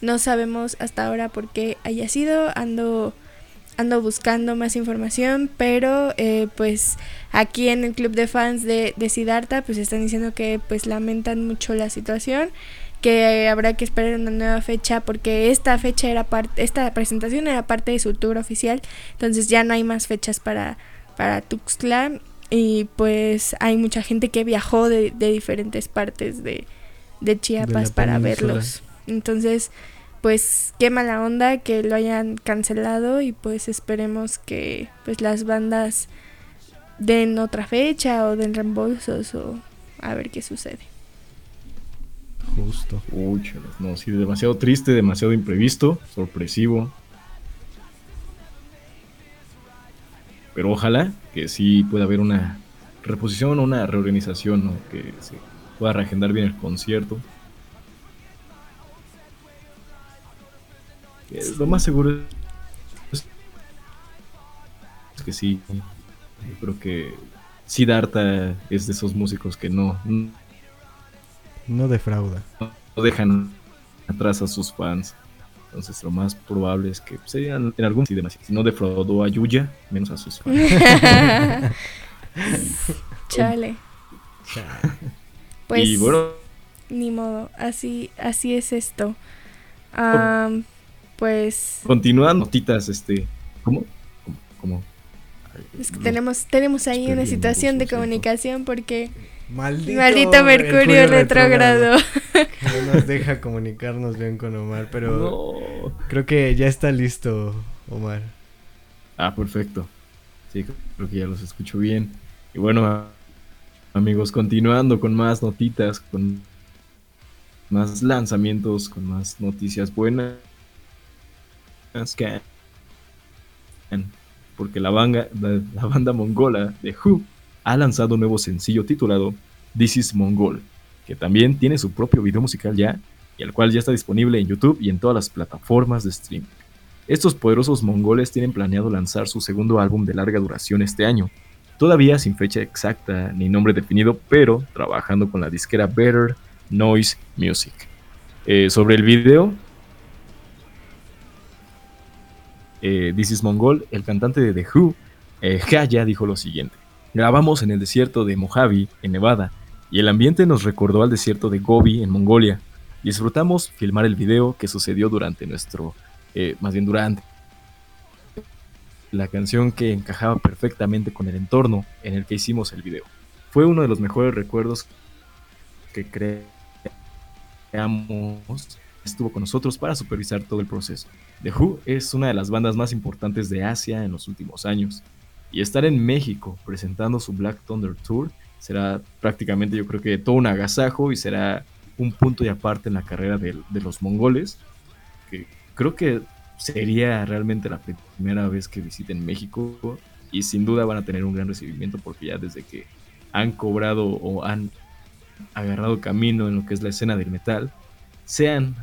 No sabemos hasta ahora por qué haya sido. Ando ando buscando más información, pero eh, pues aquí en el club de fans de, de Siddhartha pues están diciendo que pues lamentan mucho la situación, que habrá que esperar una nueva fecha porque esta fecha era parte, esta presentación era parte de su tour oficial, entonces ya no hay más fechas para, para Tuxtla y pues hay mucha gente que viajó de, de diferentes partes de, de Chiapas para península. verlos. Entonces, pues qué mala onda que lo hayan cancelado y pues esperemos que pues las bandas den otra fecha o den reembolsos o a ver qué sucede. Justo. Uy, no, sí, demasiado triste, demasiado imprevisto, sorpresivo. Pero ojalá que sí pueda haber una reposición o una reorganización, ¿no? Que se pueda reagendar bien el concierto. Eh, Lo más seguro es es que sí. Yo creo que Siddhartha es de esos músicos que no, No defrauda. no dejan atrás a sus fans. Entonces lo más probable es que serían en algún sí, demasiado. Si no defraudó a Yuya, menos a sus fans. [LAUGHS] Chale. Pues y bueno, ni modo, así así es esto. Pues continúan notitas, este. ¿Cómo? ¿Cómo? cómo? es que tenemos tenemos ahí una situación de comunicación porque Maldito, maldito Mercurio retrógrado. [LAUGHS] No nos deja comunicarnos bien con Omar, pero no. creo que ya está listo, Omar. Ah, perfecto. Sí, creo que ya los escucho bien. Y bueno, amigos, continuando con más notitas, con más lanzamientos, con más noticias buenas. Porque la banda, la, banda mongola de Who ha lanzado un nuevo sencillo titulado This is Mongol, que también tiene su propio video musical ya, y el cual ya está disponible en YouTube y en todas las plataformas de streaming. Estos poderosos mongoles tienen planeado lanzar su segundo álbum de larga duración este año, todavía sin fecha exacta ni nombre definido, pero trabajando con la disquera Better Noise Music. Eh, sobre el video, eh, This is Mongol, el cantante de The Who, eh, [LAUGHS] Haya, dijo lo siguiente. Grabamos en el desierto de Mojave, en Nevada, y el ambiente nos recordó al desierto de Gobi, en Mongolia. Disfrutamos filmar el video que sucedió durante nuestro, eh, más bien durante la canción que encajaba perfectamente con el entorno en el que hicimos el video. Fue uno de los mejores recuerdos que creamos. Estuvo con nosotros para supervisar todo el proceso. The Who es una de las bandas más importantes de Asia en los últimos años. Y estar en México presentando su Black Thunder Tour será prácticamente yo creo que todo un agasajo y será un punto y aparte en la carrera de, de los mongoles. Que creo que sería realmente la primera vez que visiten México y sin duda van a tener un gran recibimiento porque ya desde que han cobrado o han agarrado camino en lo que es la escena del metal, se han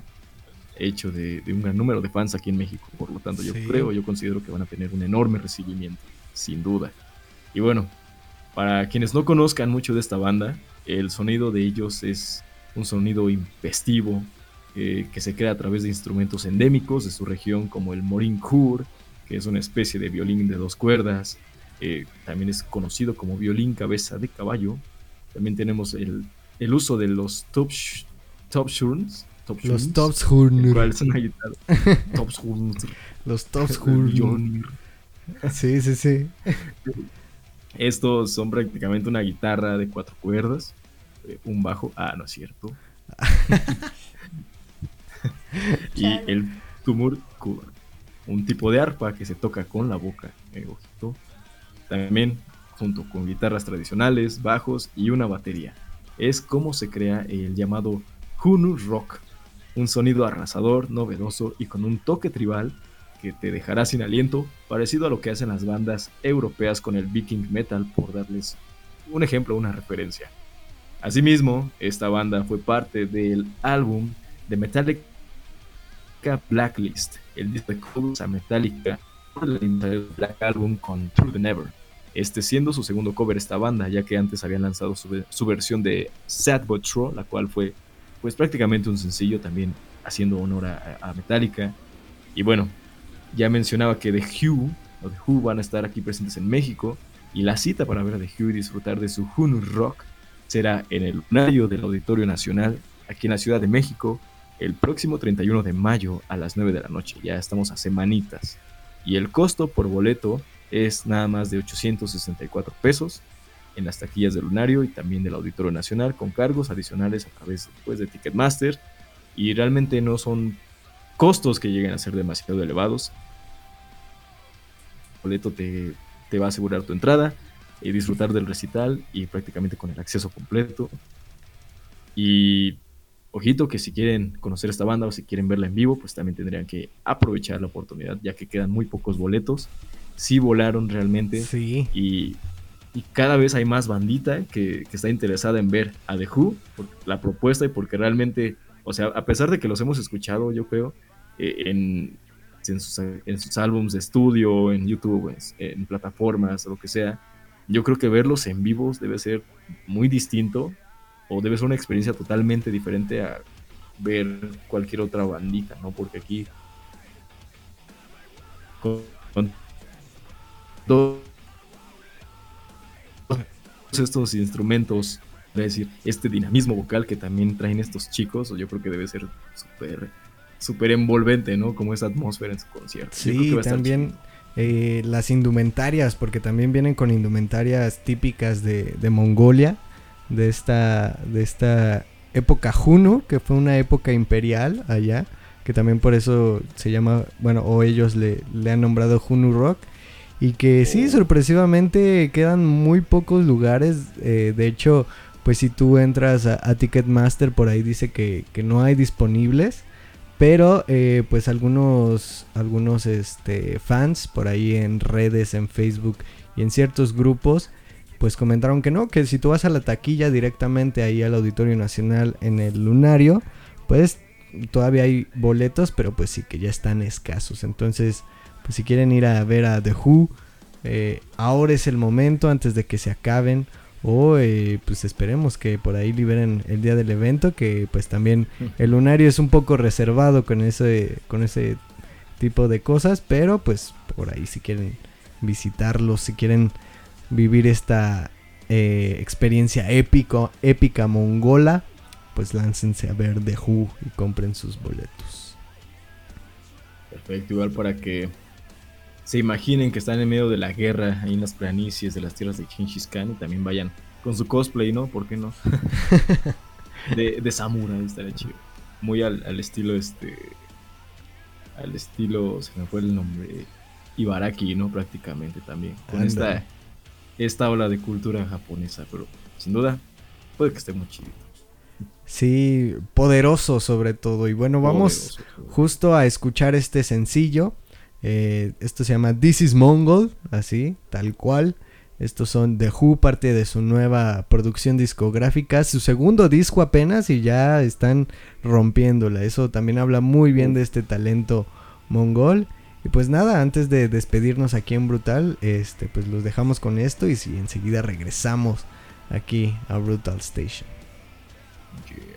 hecho de, un gran número de fans aquí en México. Por lo tanto, yo creo, yo considero que van a tener un enorme recibimiento, sin duda. Y bueno, para quienes no conozcan mucho de esta banda, el sonido de ellos es un sonido impestivo, eh, que se crea a través de instrumentos endémicos de su región como el morinkur, que es una especie de violín de dos cuerdas, eh, también es conocido como violín cabeza de caballo. También tenemos el, el uso de los top, [LAUGHS] top shurns, los tops guitarra. tops Los tops Sí, sí, sí. Estos son prácticamente una guitarra de cuatro cuerdas, eh, un bajo. Ah, no es cierto. [LAUGHS] y el tumor un tipo de arpa que se toca con la boca. Eh, También junto con guitarras tradicionales, bajos y una batería. Es como se crea el llamado Hunu Rock, un sonido arrasador, novedoso y con un toque tribal que te dejará sin aliento, parecido a lo que hacen las bandas europeas con el viking metal, por darles un ejemplo, una referencia. Asimismo, esta banda fue parte del álbum de Metallica Blacklist, el disco de a Metallica el Black Album con True the Never. Este siendo su segundo cover esta banda, ya que antes habían lanzado su, versión de Sad But True, la cual fue pues prácticamente un sencillo también haciendo honor a, Metallica. Y bueno, ya mencionaba que The Who, o The Who van a estar aquí presentes en México y la cita para ver a The Who y disfrutar de su Hun Rock será en el lunario del Auditorio Nacional aquí en la Ciudad de México el próximo 31 de mayo a las 9 de la noche. Ya estamos a semanitas. Y el costo por boleto es nada más de 864 pesos en las taquillas del Lunario y también del Auditorio Nacional con cargos adicionales a través pues, de Ticketmaster. Y realmente no son costos que lleguen a ser demasiado elevados. El boleto te, te va a asegurar tu entrada y disfrutar del recital y prácticamente con el acceso completo. Y ojito que si quieren conocer esta banda o si quieren verla en vivo, pues también tendrían que aprovechar la oportunidad, ya que quedan muy pocos boletos. Sí volaron realmente. Sí. Y, cada vez hay más bandita que, está interesada en ver a The Who, por la propuesta y porque realmente, o sea, a pesar de que los hemos escuchado, yo creo, en, en, sus, álbumes de estudio, en YouTube, en, plataformas, lo que sea, yo creo que verlos en vivos debe ser muy distinto o debe ser una experiencia totalmente diferente a ver cualquier otra bandita, ¿no? Porque aquí con, todos estos instrumentos, es decir, este dinamismo vocal que también traen estos chicos, yo creo que debe ser súper súper envolvente, ¿no? Como esa atmósfera en su concierto. Sí, también eh, las indumentarias, porque también vienen con indumentarias típicas de, de Mongolia de esta, de esta época Juno, que fue una época imperial allá, que también por eso se llama, bueno, o ellos le, le han nombrado Juno Rock. Y que sí, Oh. sorpresivamente quedan muy pocos lugares. eh, de hecho, pues si tú entras a, a Ticketmaster, por ahí dice que, que no hay disponibles. Pero eh, pues algunos, algunos este, fans por ahí en redes, en Facebook y en ciertos grupos, pues comentaron que no, que si tú vas a la taquilla directamente ahí al Auditorio Nacional en el Lunario, pues todavía hay boletos, pero pues sí que ya están escasos. Entonces, pues si quieren ir a ver a The Who, eh, ahora es el momento antes de que se acaben. O eh, pues esperemos que por ahí liberen el día del evento, que pues también [LAUGHS] el lunario es un poco reservado con ese, con ese tipo de cosas, pero pues por ahí si quieren visitarlo, si quieren vivir esta eh, experiencia épico, épica mongola, pues láncense a ver The Who y compren sus boletos. Perfecto, igual para que se imaginen que están en medio de la guerra ahí en las planicies de las tierras de Genghis Khan y también vayan con su cosplay, ¿no? ¿Por qué no? [LAUGHS] de, de samurai estaría chido. Muy al, al estilo este. Al estilo. Se me fue el nombre. Ibaraki, ¿no? Prácticamente también. Con esta, esta ola de cultura japonesa. Pero sin duda, puede que esté muy chido. Sí, poderoso sobre todo. Y bueno, vamos Poderoso. justo a escuchar este sencillo. Eh, esto se llama This is Mongol, así, tal cual. Estos son The Who, parte de su nueva producción discográfica, su segundo disco apenas y ya están rompiéndola. Eso también habla muy bien de este talento mongol. Y pues nada, antes de despedirnos aquí en Brutal, este, pues los dejamos con esto y si enseguida regresamos aquí a Brutal Station. Yeah.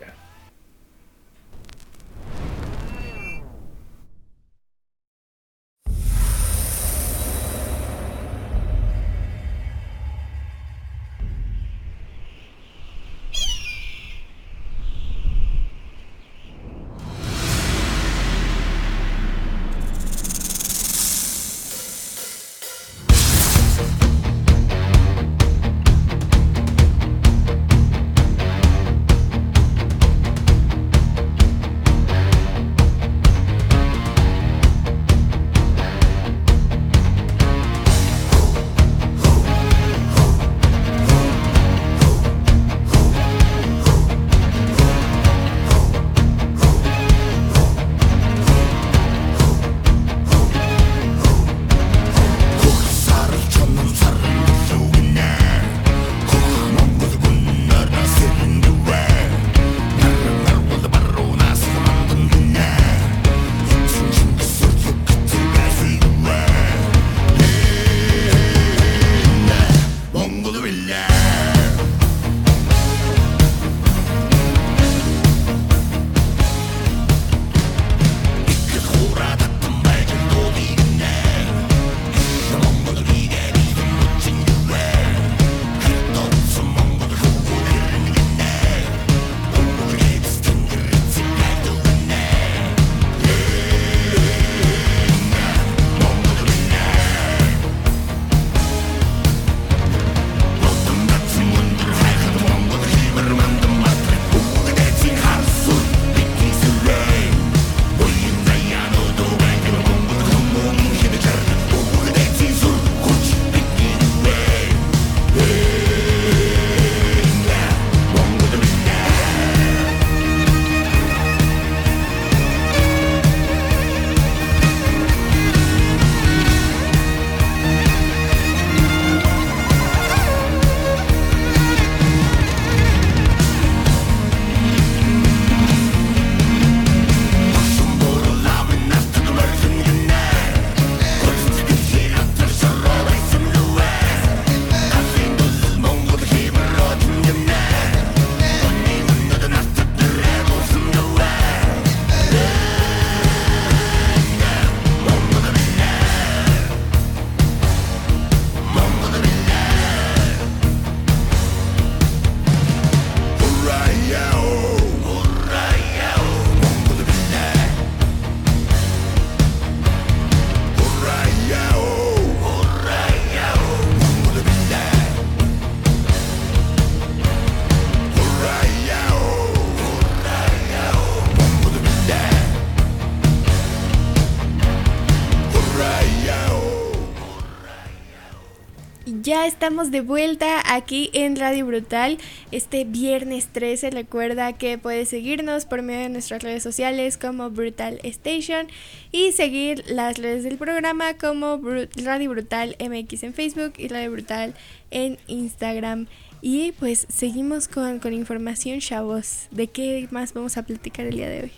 Estamos de vuelta aquí en Radio Brutal. Este viernes 13 recuerda que puedes seguirnos por medio de nuestras redes sociales como Brutal Station y seguir las redes del programa como Radio Brutal MX en Facebook y Radio Brutal en Instagram. Y pues seguimos con, con información, chavos. ¿De qué más vamos a platicar el día de hoy?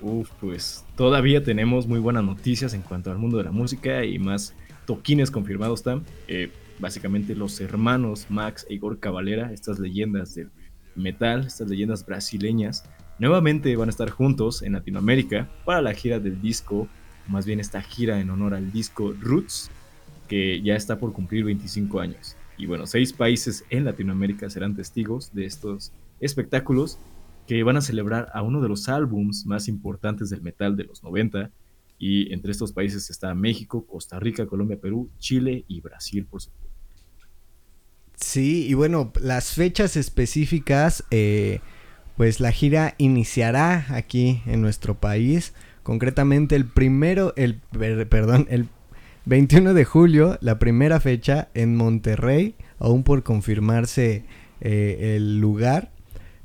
Uf, pues todavía tenemos muy buenas noticias en cuanto al mundo de la música y más toquines confirmados están. Eh, básicamente los hermanos Max e Igor Cavalera, estas leyendas del metal, estas leyendas brasileñas, nuevamente van a estar juntos en Latinoamérica para la gira del disco, más bien esta gira en honor al disco Roots, que ya está por cumplir 25 años. Y bueno, seis países en Latinoamérica serán testigos de estos espectáculos que van a celebrar a uno de los álbums más importantes del metal de los 90 y entre estos países está México, Costa Rica, Colombia, Perú, Chile y Brasil, por supuesto. Sí, y bueno, las fechas específicas, eh, pues la gira iniciará aquí en nuestro país, concretamente el primero, el, perdón, el 21 de julio, la primera fecha en Monterrey, aún por confirmarse eh, el lugar,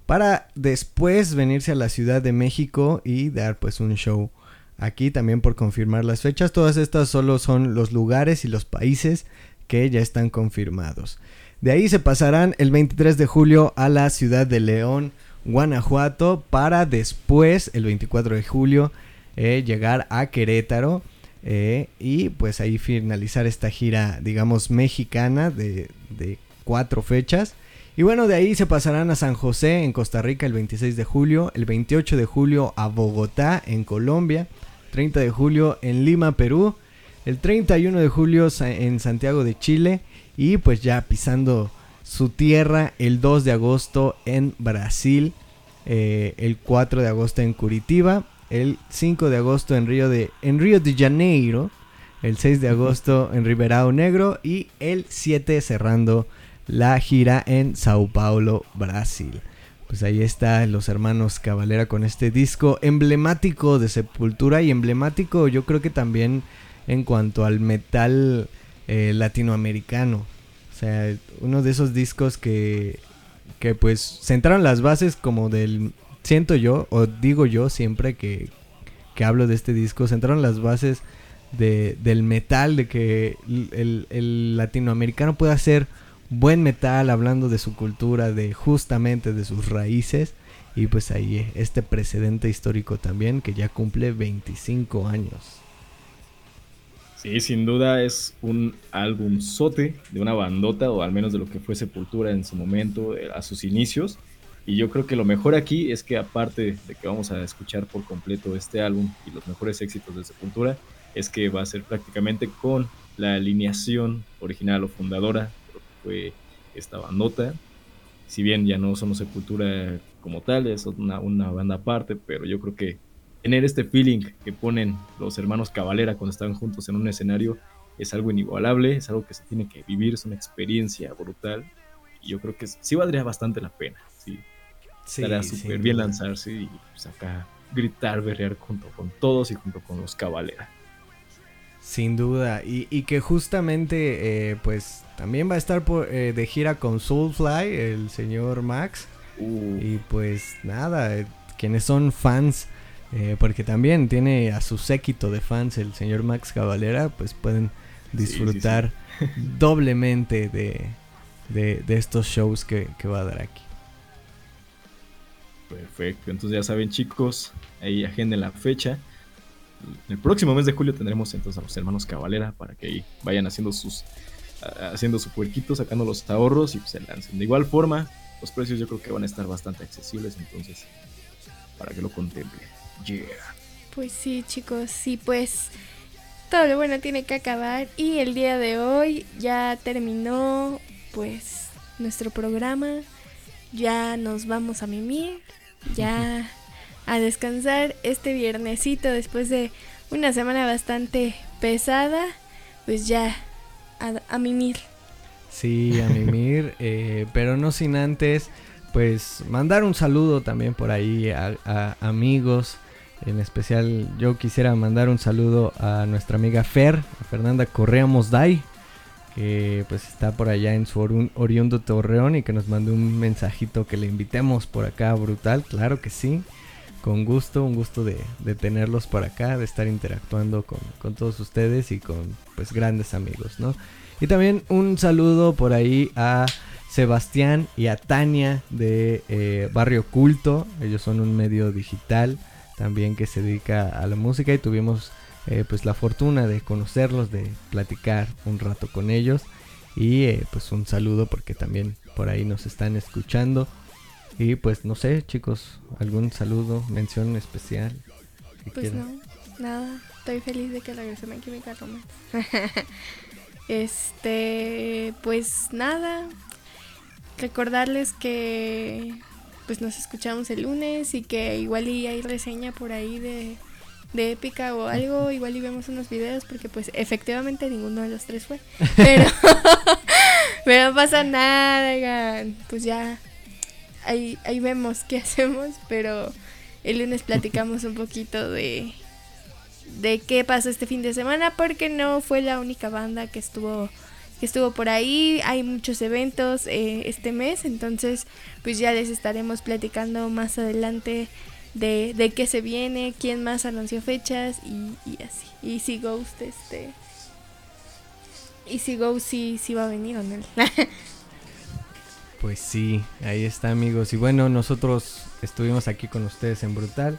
para después venirse a la Ciudad de México y dar pues un show Aquí también por confirmar las fechas, todas estas solo son los lugares y los países que ya están confirmados. De ahí se pasarán el 23 de julio a la ciudad de León, Guanajuato, para después, el 24 de julio, eh, llegar a Querétaro eh, y pues ahí finalizar esta gira, digamos, mexicana de, de cuatro fechas. Y bueno, de ahí se pasarán a San José en Costa Rica el 26 de julio, el 28 de julio a Bogotá en Colombia, 30 de julio en Lima, Perú, el 31 de julio en Santiago de Chile y pues ya pisando su tierra el 2 de agosto en Brasil, eh, el 4 de agosto en Curitiba, el 5 de agosto en Río de, en Río de Janeiro, el 6 de agosto en Ribeirão Negro y el 7 cerrando la gira en Sao Paulo, Brasil. Pues ahí está los hermanos Cavalera con este disco emblemático de Sepultura y emblemático yo creo que también en cuanto al metal eh, latinoamericano. O sea, uno de esos discos que, que pues sentaron las bases como del, siento yo, o digo yo siempre que, que hablo de este disco, sentaron las bases de, del metal, de que el, el latinoamericano pueda hacer buen metal, hablando de su cultura, de justamente de sus raíces. Y pues ahí este precedente histórico también que ya cumple 25 años. Sí, sin duda es un álbum sote de una bandota o al menos de lo que fue Sepultura en su momento, eh, a sus inicios. Y yo creo que lo mejor aquí es que aparte de que vamos a escuchar por completo este álbum y los mejores éxitos de Sepultura, es que va a ser prácticamente con la alineación original o fundadora fue esta bandota. Si bien ya no somos Sepultura como tal, es una banda aparte, pero yo creo que tener este feeling que ponen los hermanos Cavalera cuando están juntos en un escenario es algo inigualable, es algo que se tiene que vivir, es una experiencia brutal. Y yo creo que sí valdría bastante la pena. Sí, sí estaría súper bien lanzarse y pues acá gritar, berrear junto con todos y junto con los Cavalera. Sin duda, y, que justamente eh, pues también va a estar eh, de gira con Soulfly, el señor Max. Uh. Y pues nada, eh, quienes son fans, porque también tiene a su séquito de fans el señor Max Cavalera, pues pueden disfrutar [LAUGHS] doblemente de, de, estos shows que, que va a dar aquí. Perfecto, entonces ya saben chicos, ahí agenden la fecha el próximo mes de julio tendremos entonces a los hermanos Cavalera para que ahí vayan haciendo sus haciendo su puerquito, sacando los ahorros y pues se lancen. De igual forma, los precios yo creo que van a estar bastante accesibles, entonces para que lo contemplen. Yeah. Pues sí, chicos, sí, pues todo lo bueno tiene que acabar y el día de hoy ya terminó pues nuestro programa. Ya nos vamos a mimir, ya a descansar este viernesito después de una semana bastante pesada, pues ya a, mimir. Sí, a mimir, [LAUGHS] eh, pero no sin antes, pues mandar un saludo también por ahí a, amigos. En especial yo quisiera mandar un saludo a nuestra amiga Fer, a Fernanda Correa Mosday, que pues está por allá en su oriundo Torreón y que nos mandó un mensajito que le invitemos por acá brutal, claro que sí, con gusto, un gusto de, tenerlos por acá, de estar interactuando con, todos ustedes y con pues grandes amigos, ¿no? Y también un saludo por ahí a Sebastián y a Tania de eh, Barrio Culto, ellos son un medio digital también que se dedica a la música y tuvimos eh, pues la fortuna de conocerlos, de platicar un rato con ellos y eh, pues un saludo porque también por ahí nos están escuchando y pues no sé chicos, algún saludo, mención especial. Pues no, nada, estoy feliz de que regrese My Chemical Romance. este, pues nada, recordarles que pues nos escuchamos el lunes y que igual y hay reseña por ahí de de épica o algo, igual y vemos unos videos porque pues efectivamente ninguno de los tres fue. [LAUGHS] Pero, [LAUGHS] pero no pasa nada, pues ya ahí, ahí vemos qué [LAUGHS] hacemos, pero el lunes platicamos un poquito de, de qué pasó este fin de semana porque no fue la única banda que estuvo que estuvo por ahí, hay muchos eventos eh, este mes, entonces pues ya les estaremos platicando más adelante de, de qué se viene, quién más anunció fechas y, así. Y si Ghost, este. Y si Ghost sí, sí va a venir o no. [LAUGHS] pues sí, ahí está amigos. Y bueno, nosotros estuvimos aquí con ustedes en Brutal.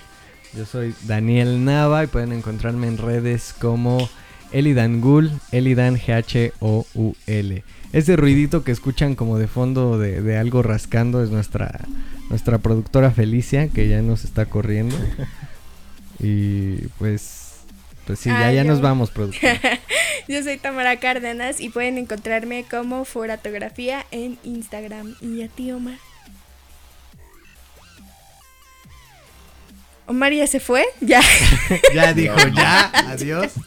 Yo soy Daniel Nava y pueden encontrarme en redes como Elidan Gul, Elidan G-H-O-U-L. Ese ruidito que escuchan como de fondo de, de algo rascando es nuestra nuestra productora Felicia, que ya nos está corriendo. [LAUGHS] y pues, pues sí, ya, ya nos vamos, productora. [LAUGHS] Yo soy Tamara Cárdenas y pueden encontrarme como Foratografía en Instagram. ¿Y a ti, Omar? Omar ya se fue, ya. [LAUGHS] ya dijo, ya, adiós. [LAUGHS]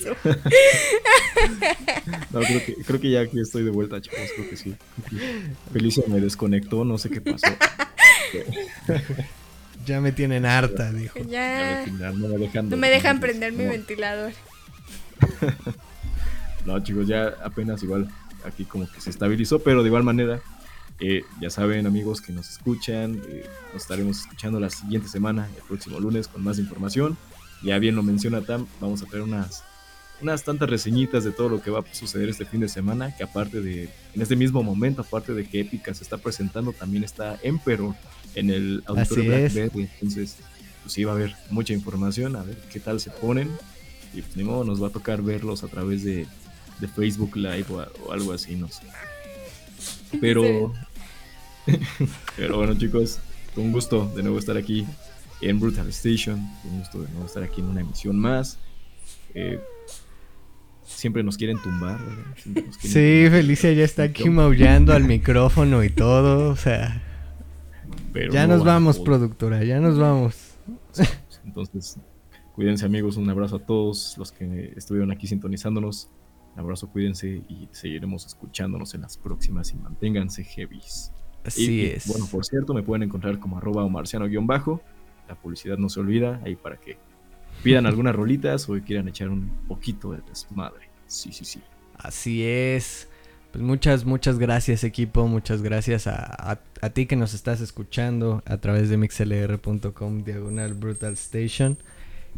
no, creo que, creo que ya aquí estoy de vuelta, chicos, creo que sí. Felicia me desconectó, no sé qué pasó. [LAUGHS] ya me tienen harta, dijo. Ya. no me dejan, prender mi ventilador. no, chicos, ya apenas igual aquí como que se estabilizó, pero de igual manera, eh, ya saben amigos que nos escuchan, eh, nos estaremos escuchando la siguiente semana, el próximo lunes, con más información. Ya bien lo menciona Tam, vamos a tener unas unas tantas reseñitas de todo lo que va a suceder este fin de semana, que aparte de, en este mismo momento, aparte de que Épica se está presentando, también está Emperor en el auditorio Blackberry. Entonces, pues sí va a haber mucha información, a ver qué tal se ponen. Y pues ni modo, nos va a tocar verlos a través de, de Facebook Live o, algo así, no sé. Pero, [LAUGHS] pero bueno chicos, un gusto de nuevo estar aquí en Brutal Station, un gusto de nuevo estar aquí en una emisión más. Eh, siempre nos quieren tumbar. sí, Felicia ya está aquí maullando al [LAUGHS] micrófono y todo, o sea. ya nos vamos, productora, ya nos vamos. Entonces, cuídense amigos, un abrazo a todos los que estuvieron aquí sintonizándonos. Un abrazo, cuídense y seguiremos escuchándonos en las próximas y manténganse heavies. Así es. bueno, por cierto, me pueden encontrar como arroba o marciano-bajo. La publicidad no se olvida, ahí para que pidan [LAUGHS] algunas rolitas o quieran echar un poquito de desmadre. Sí, sí, sí. Así es. Pues muchas, muchas gracias equipo, muchas gracias a, a, ti que nos estás escuchando a través de mixlr.com diagonal brutal station.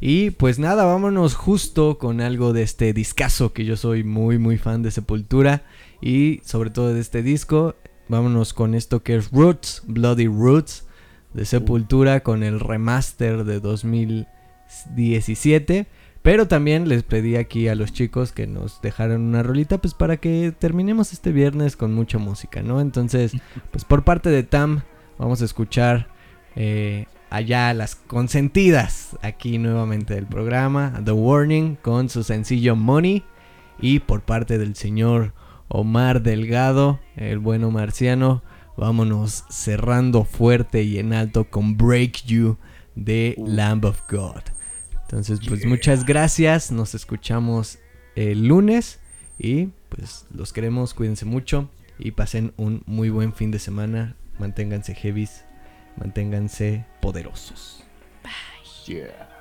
Y pues nada, vámonos justo con algo de este discazo que yo soy muy muy fan de Sepultura y sobre todo de este disco. Vámonos con esto que es Roots, Bloody Roots de Sepultura con el remaster de 2017. Pero también les pedí aquí a los chicos que nos dejaran una rolita, pues para que terminemos este viernes con mucha música, ¿no? Entonces, [LAUGHS] pues por parte de Tam, vamos a escuchar eh, allá las consentidas aquí nuevamente del programa, The Warning, con su sencillo Money. Y por parte del señor Omar Delgado, el bueno marciano, vámonos cerrando fuerte y en alto con Break You de Lamb of God. Entonces, pues muchas gracias. Nos escuchamos el lunes. Y pues los queremos. Cuídense mucho. Y pasen un muy buen fin de semana. Manténganse heavies. Manténganse poderosos. Bye.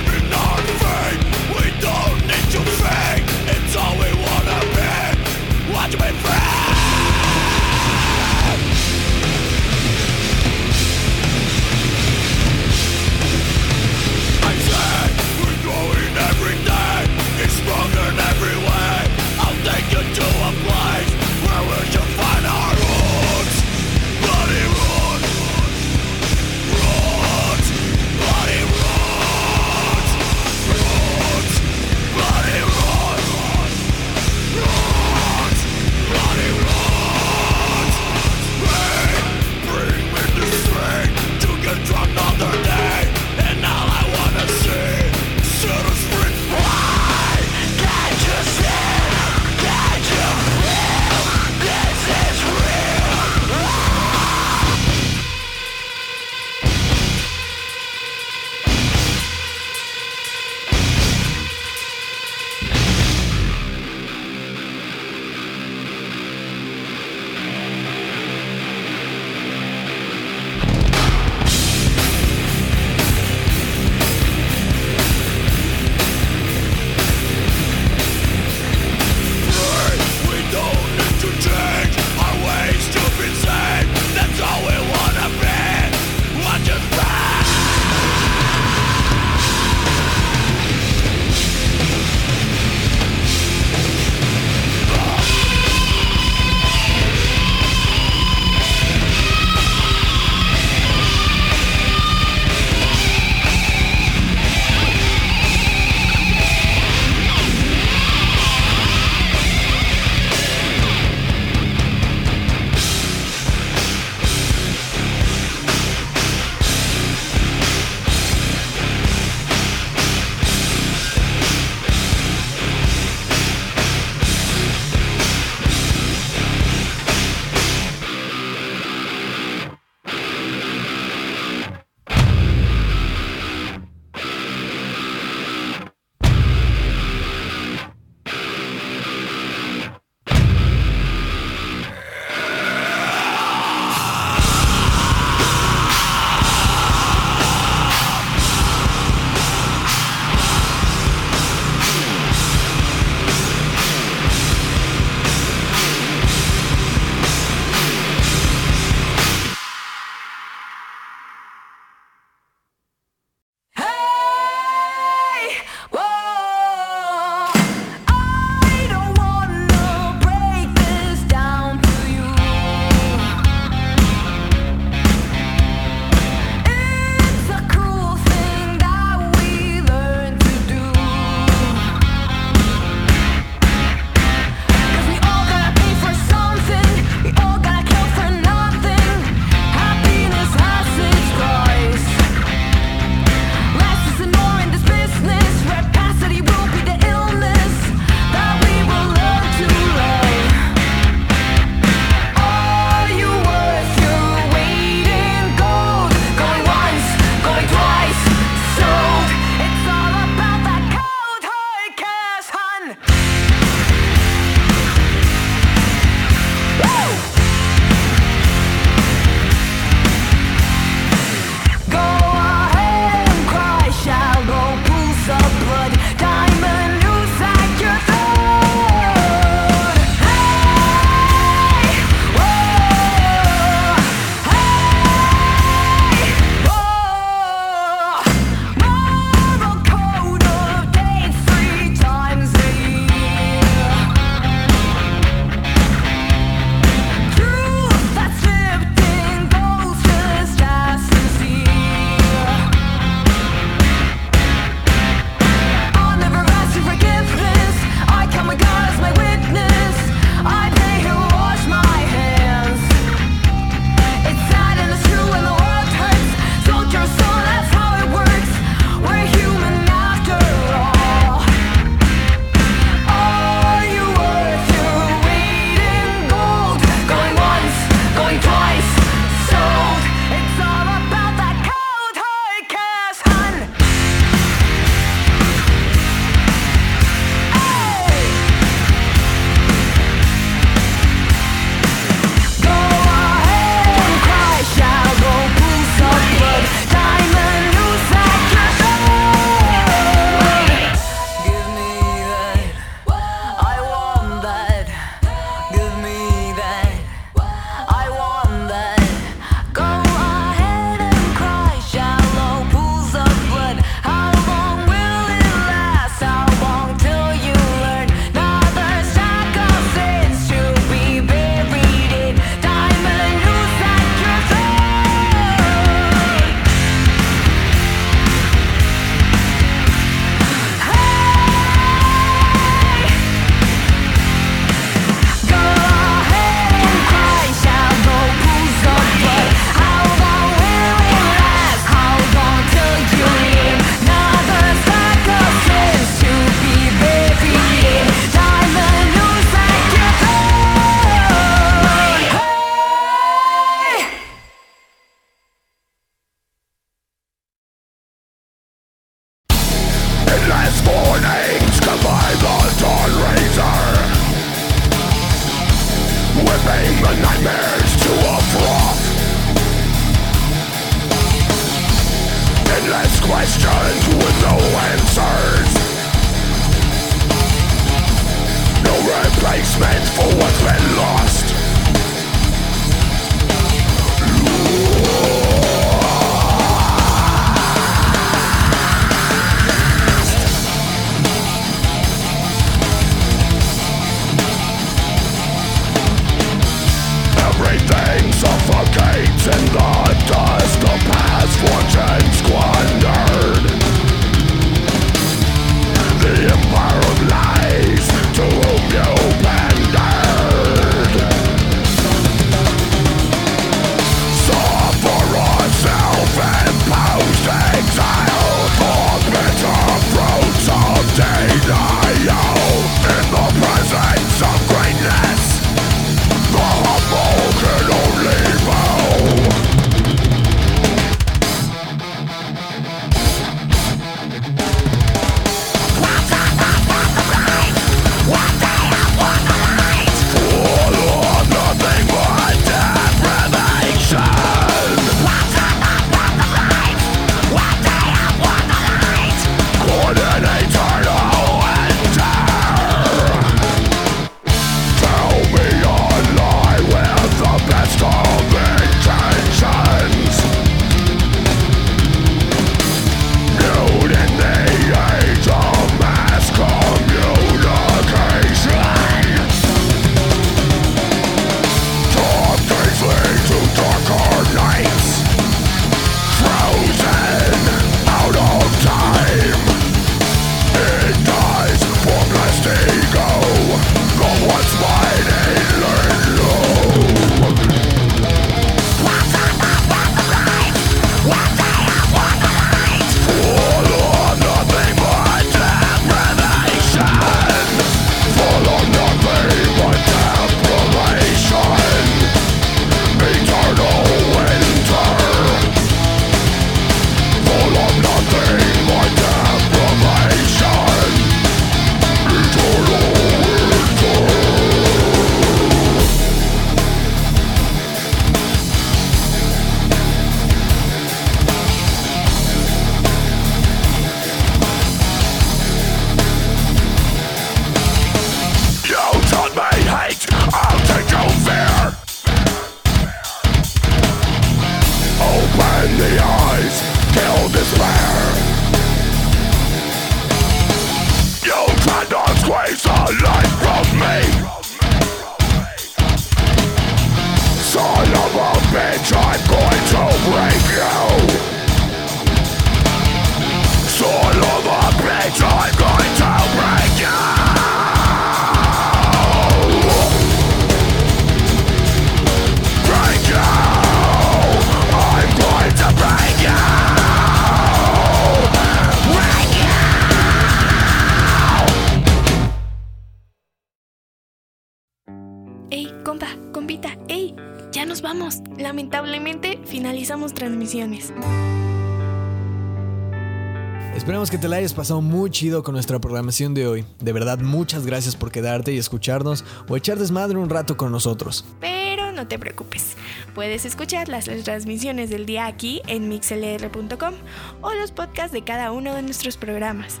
Pasado muy chido con nuestra programación de hoy. De verdad, muchas gracias por quedarte y escucharnos o echar desmadre un rato con nosotros. Pero no te preocupes, puedes escuchar las transmisiones del día aquí en mixlr.com o los podcasts de cada uno de nuestros programas.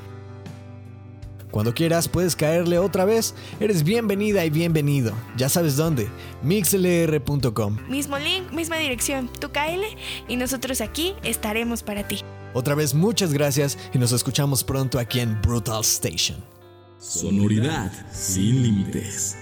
Cuando quieras puedes caerle otra vez. Eres bienvenida y bienvenido. Ya sabes dónde. mixlr.com. Mismo link, misma dirección, tú cáele y nosotros aquí estaremos para ti. Otra vez muchas gracias y nos escuchamos pronto aquí en Brutal Station. Sonoridad sin límites.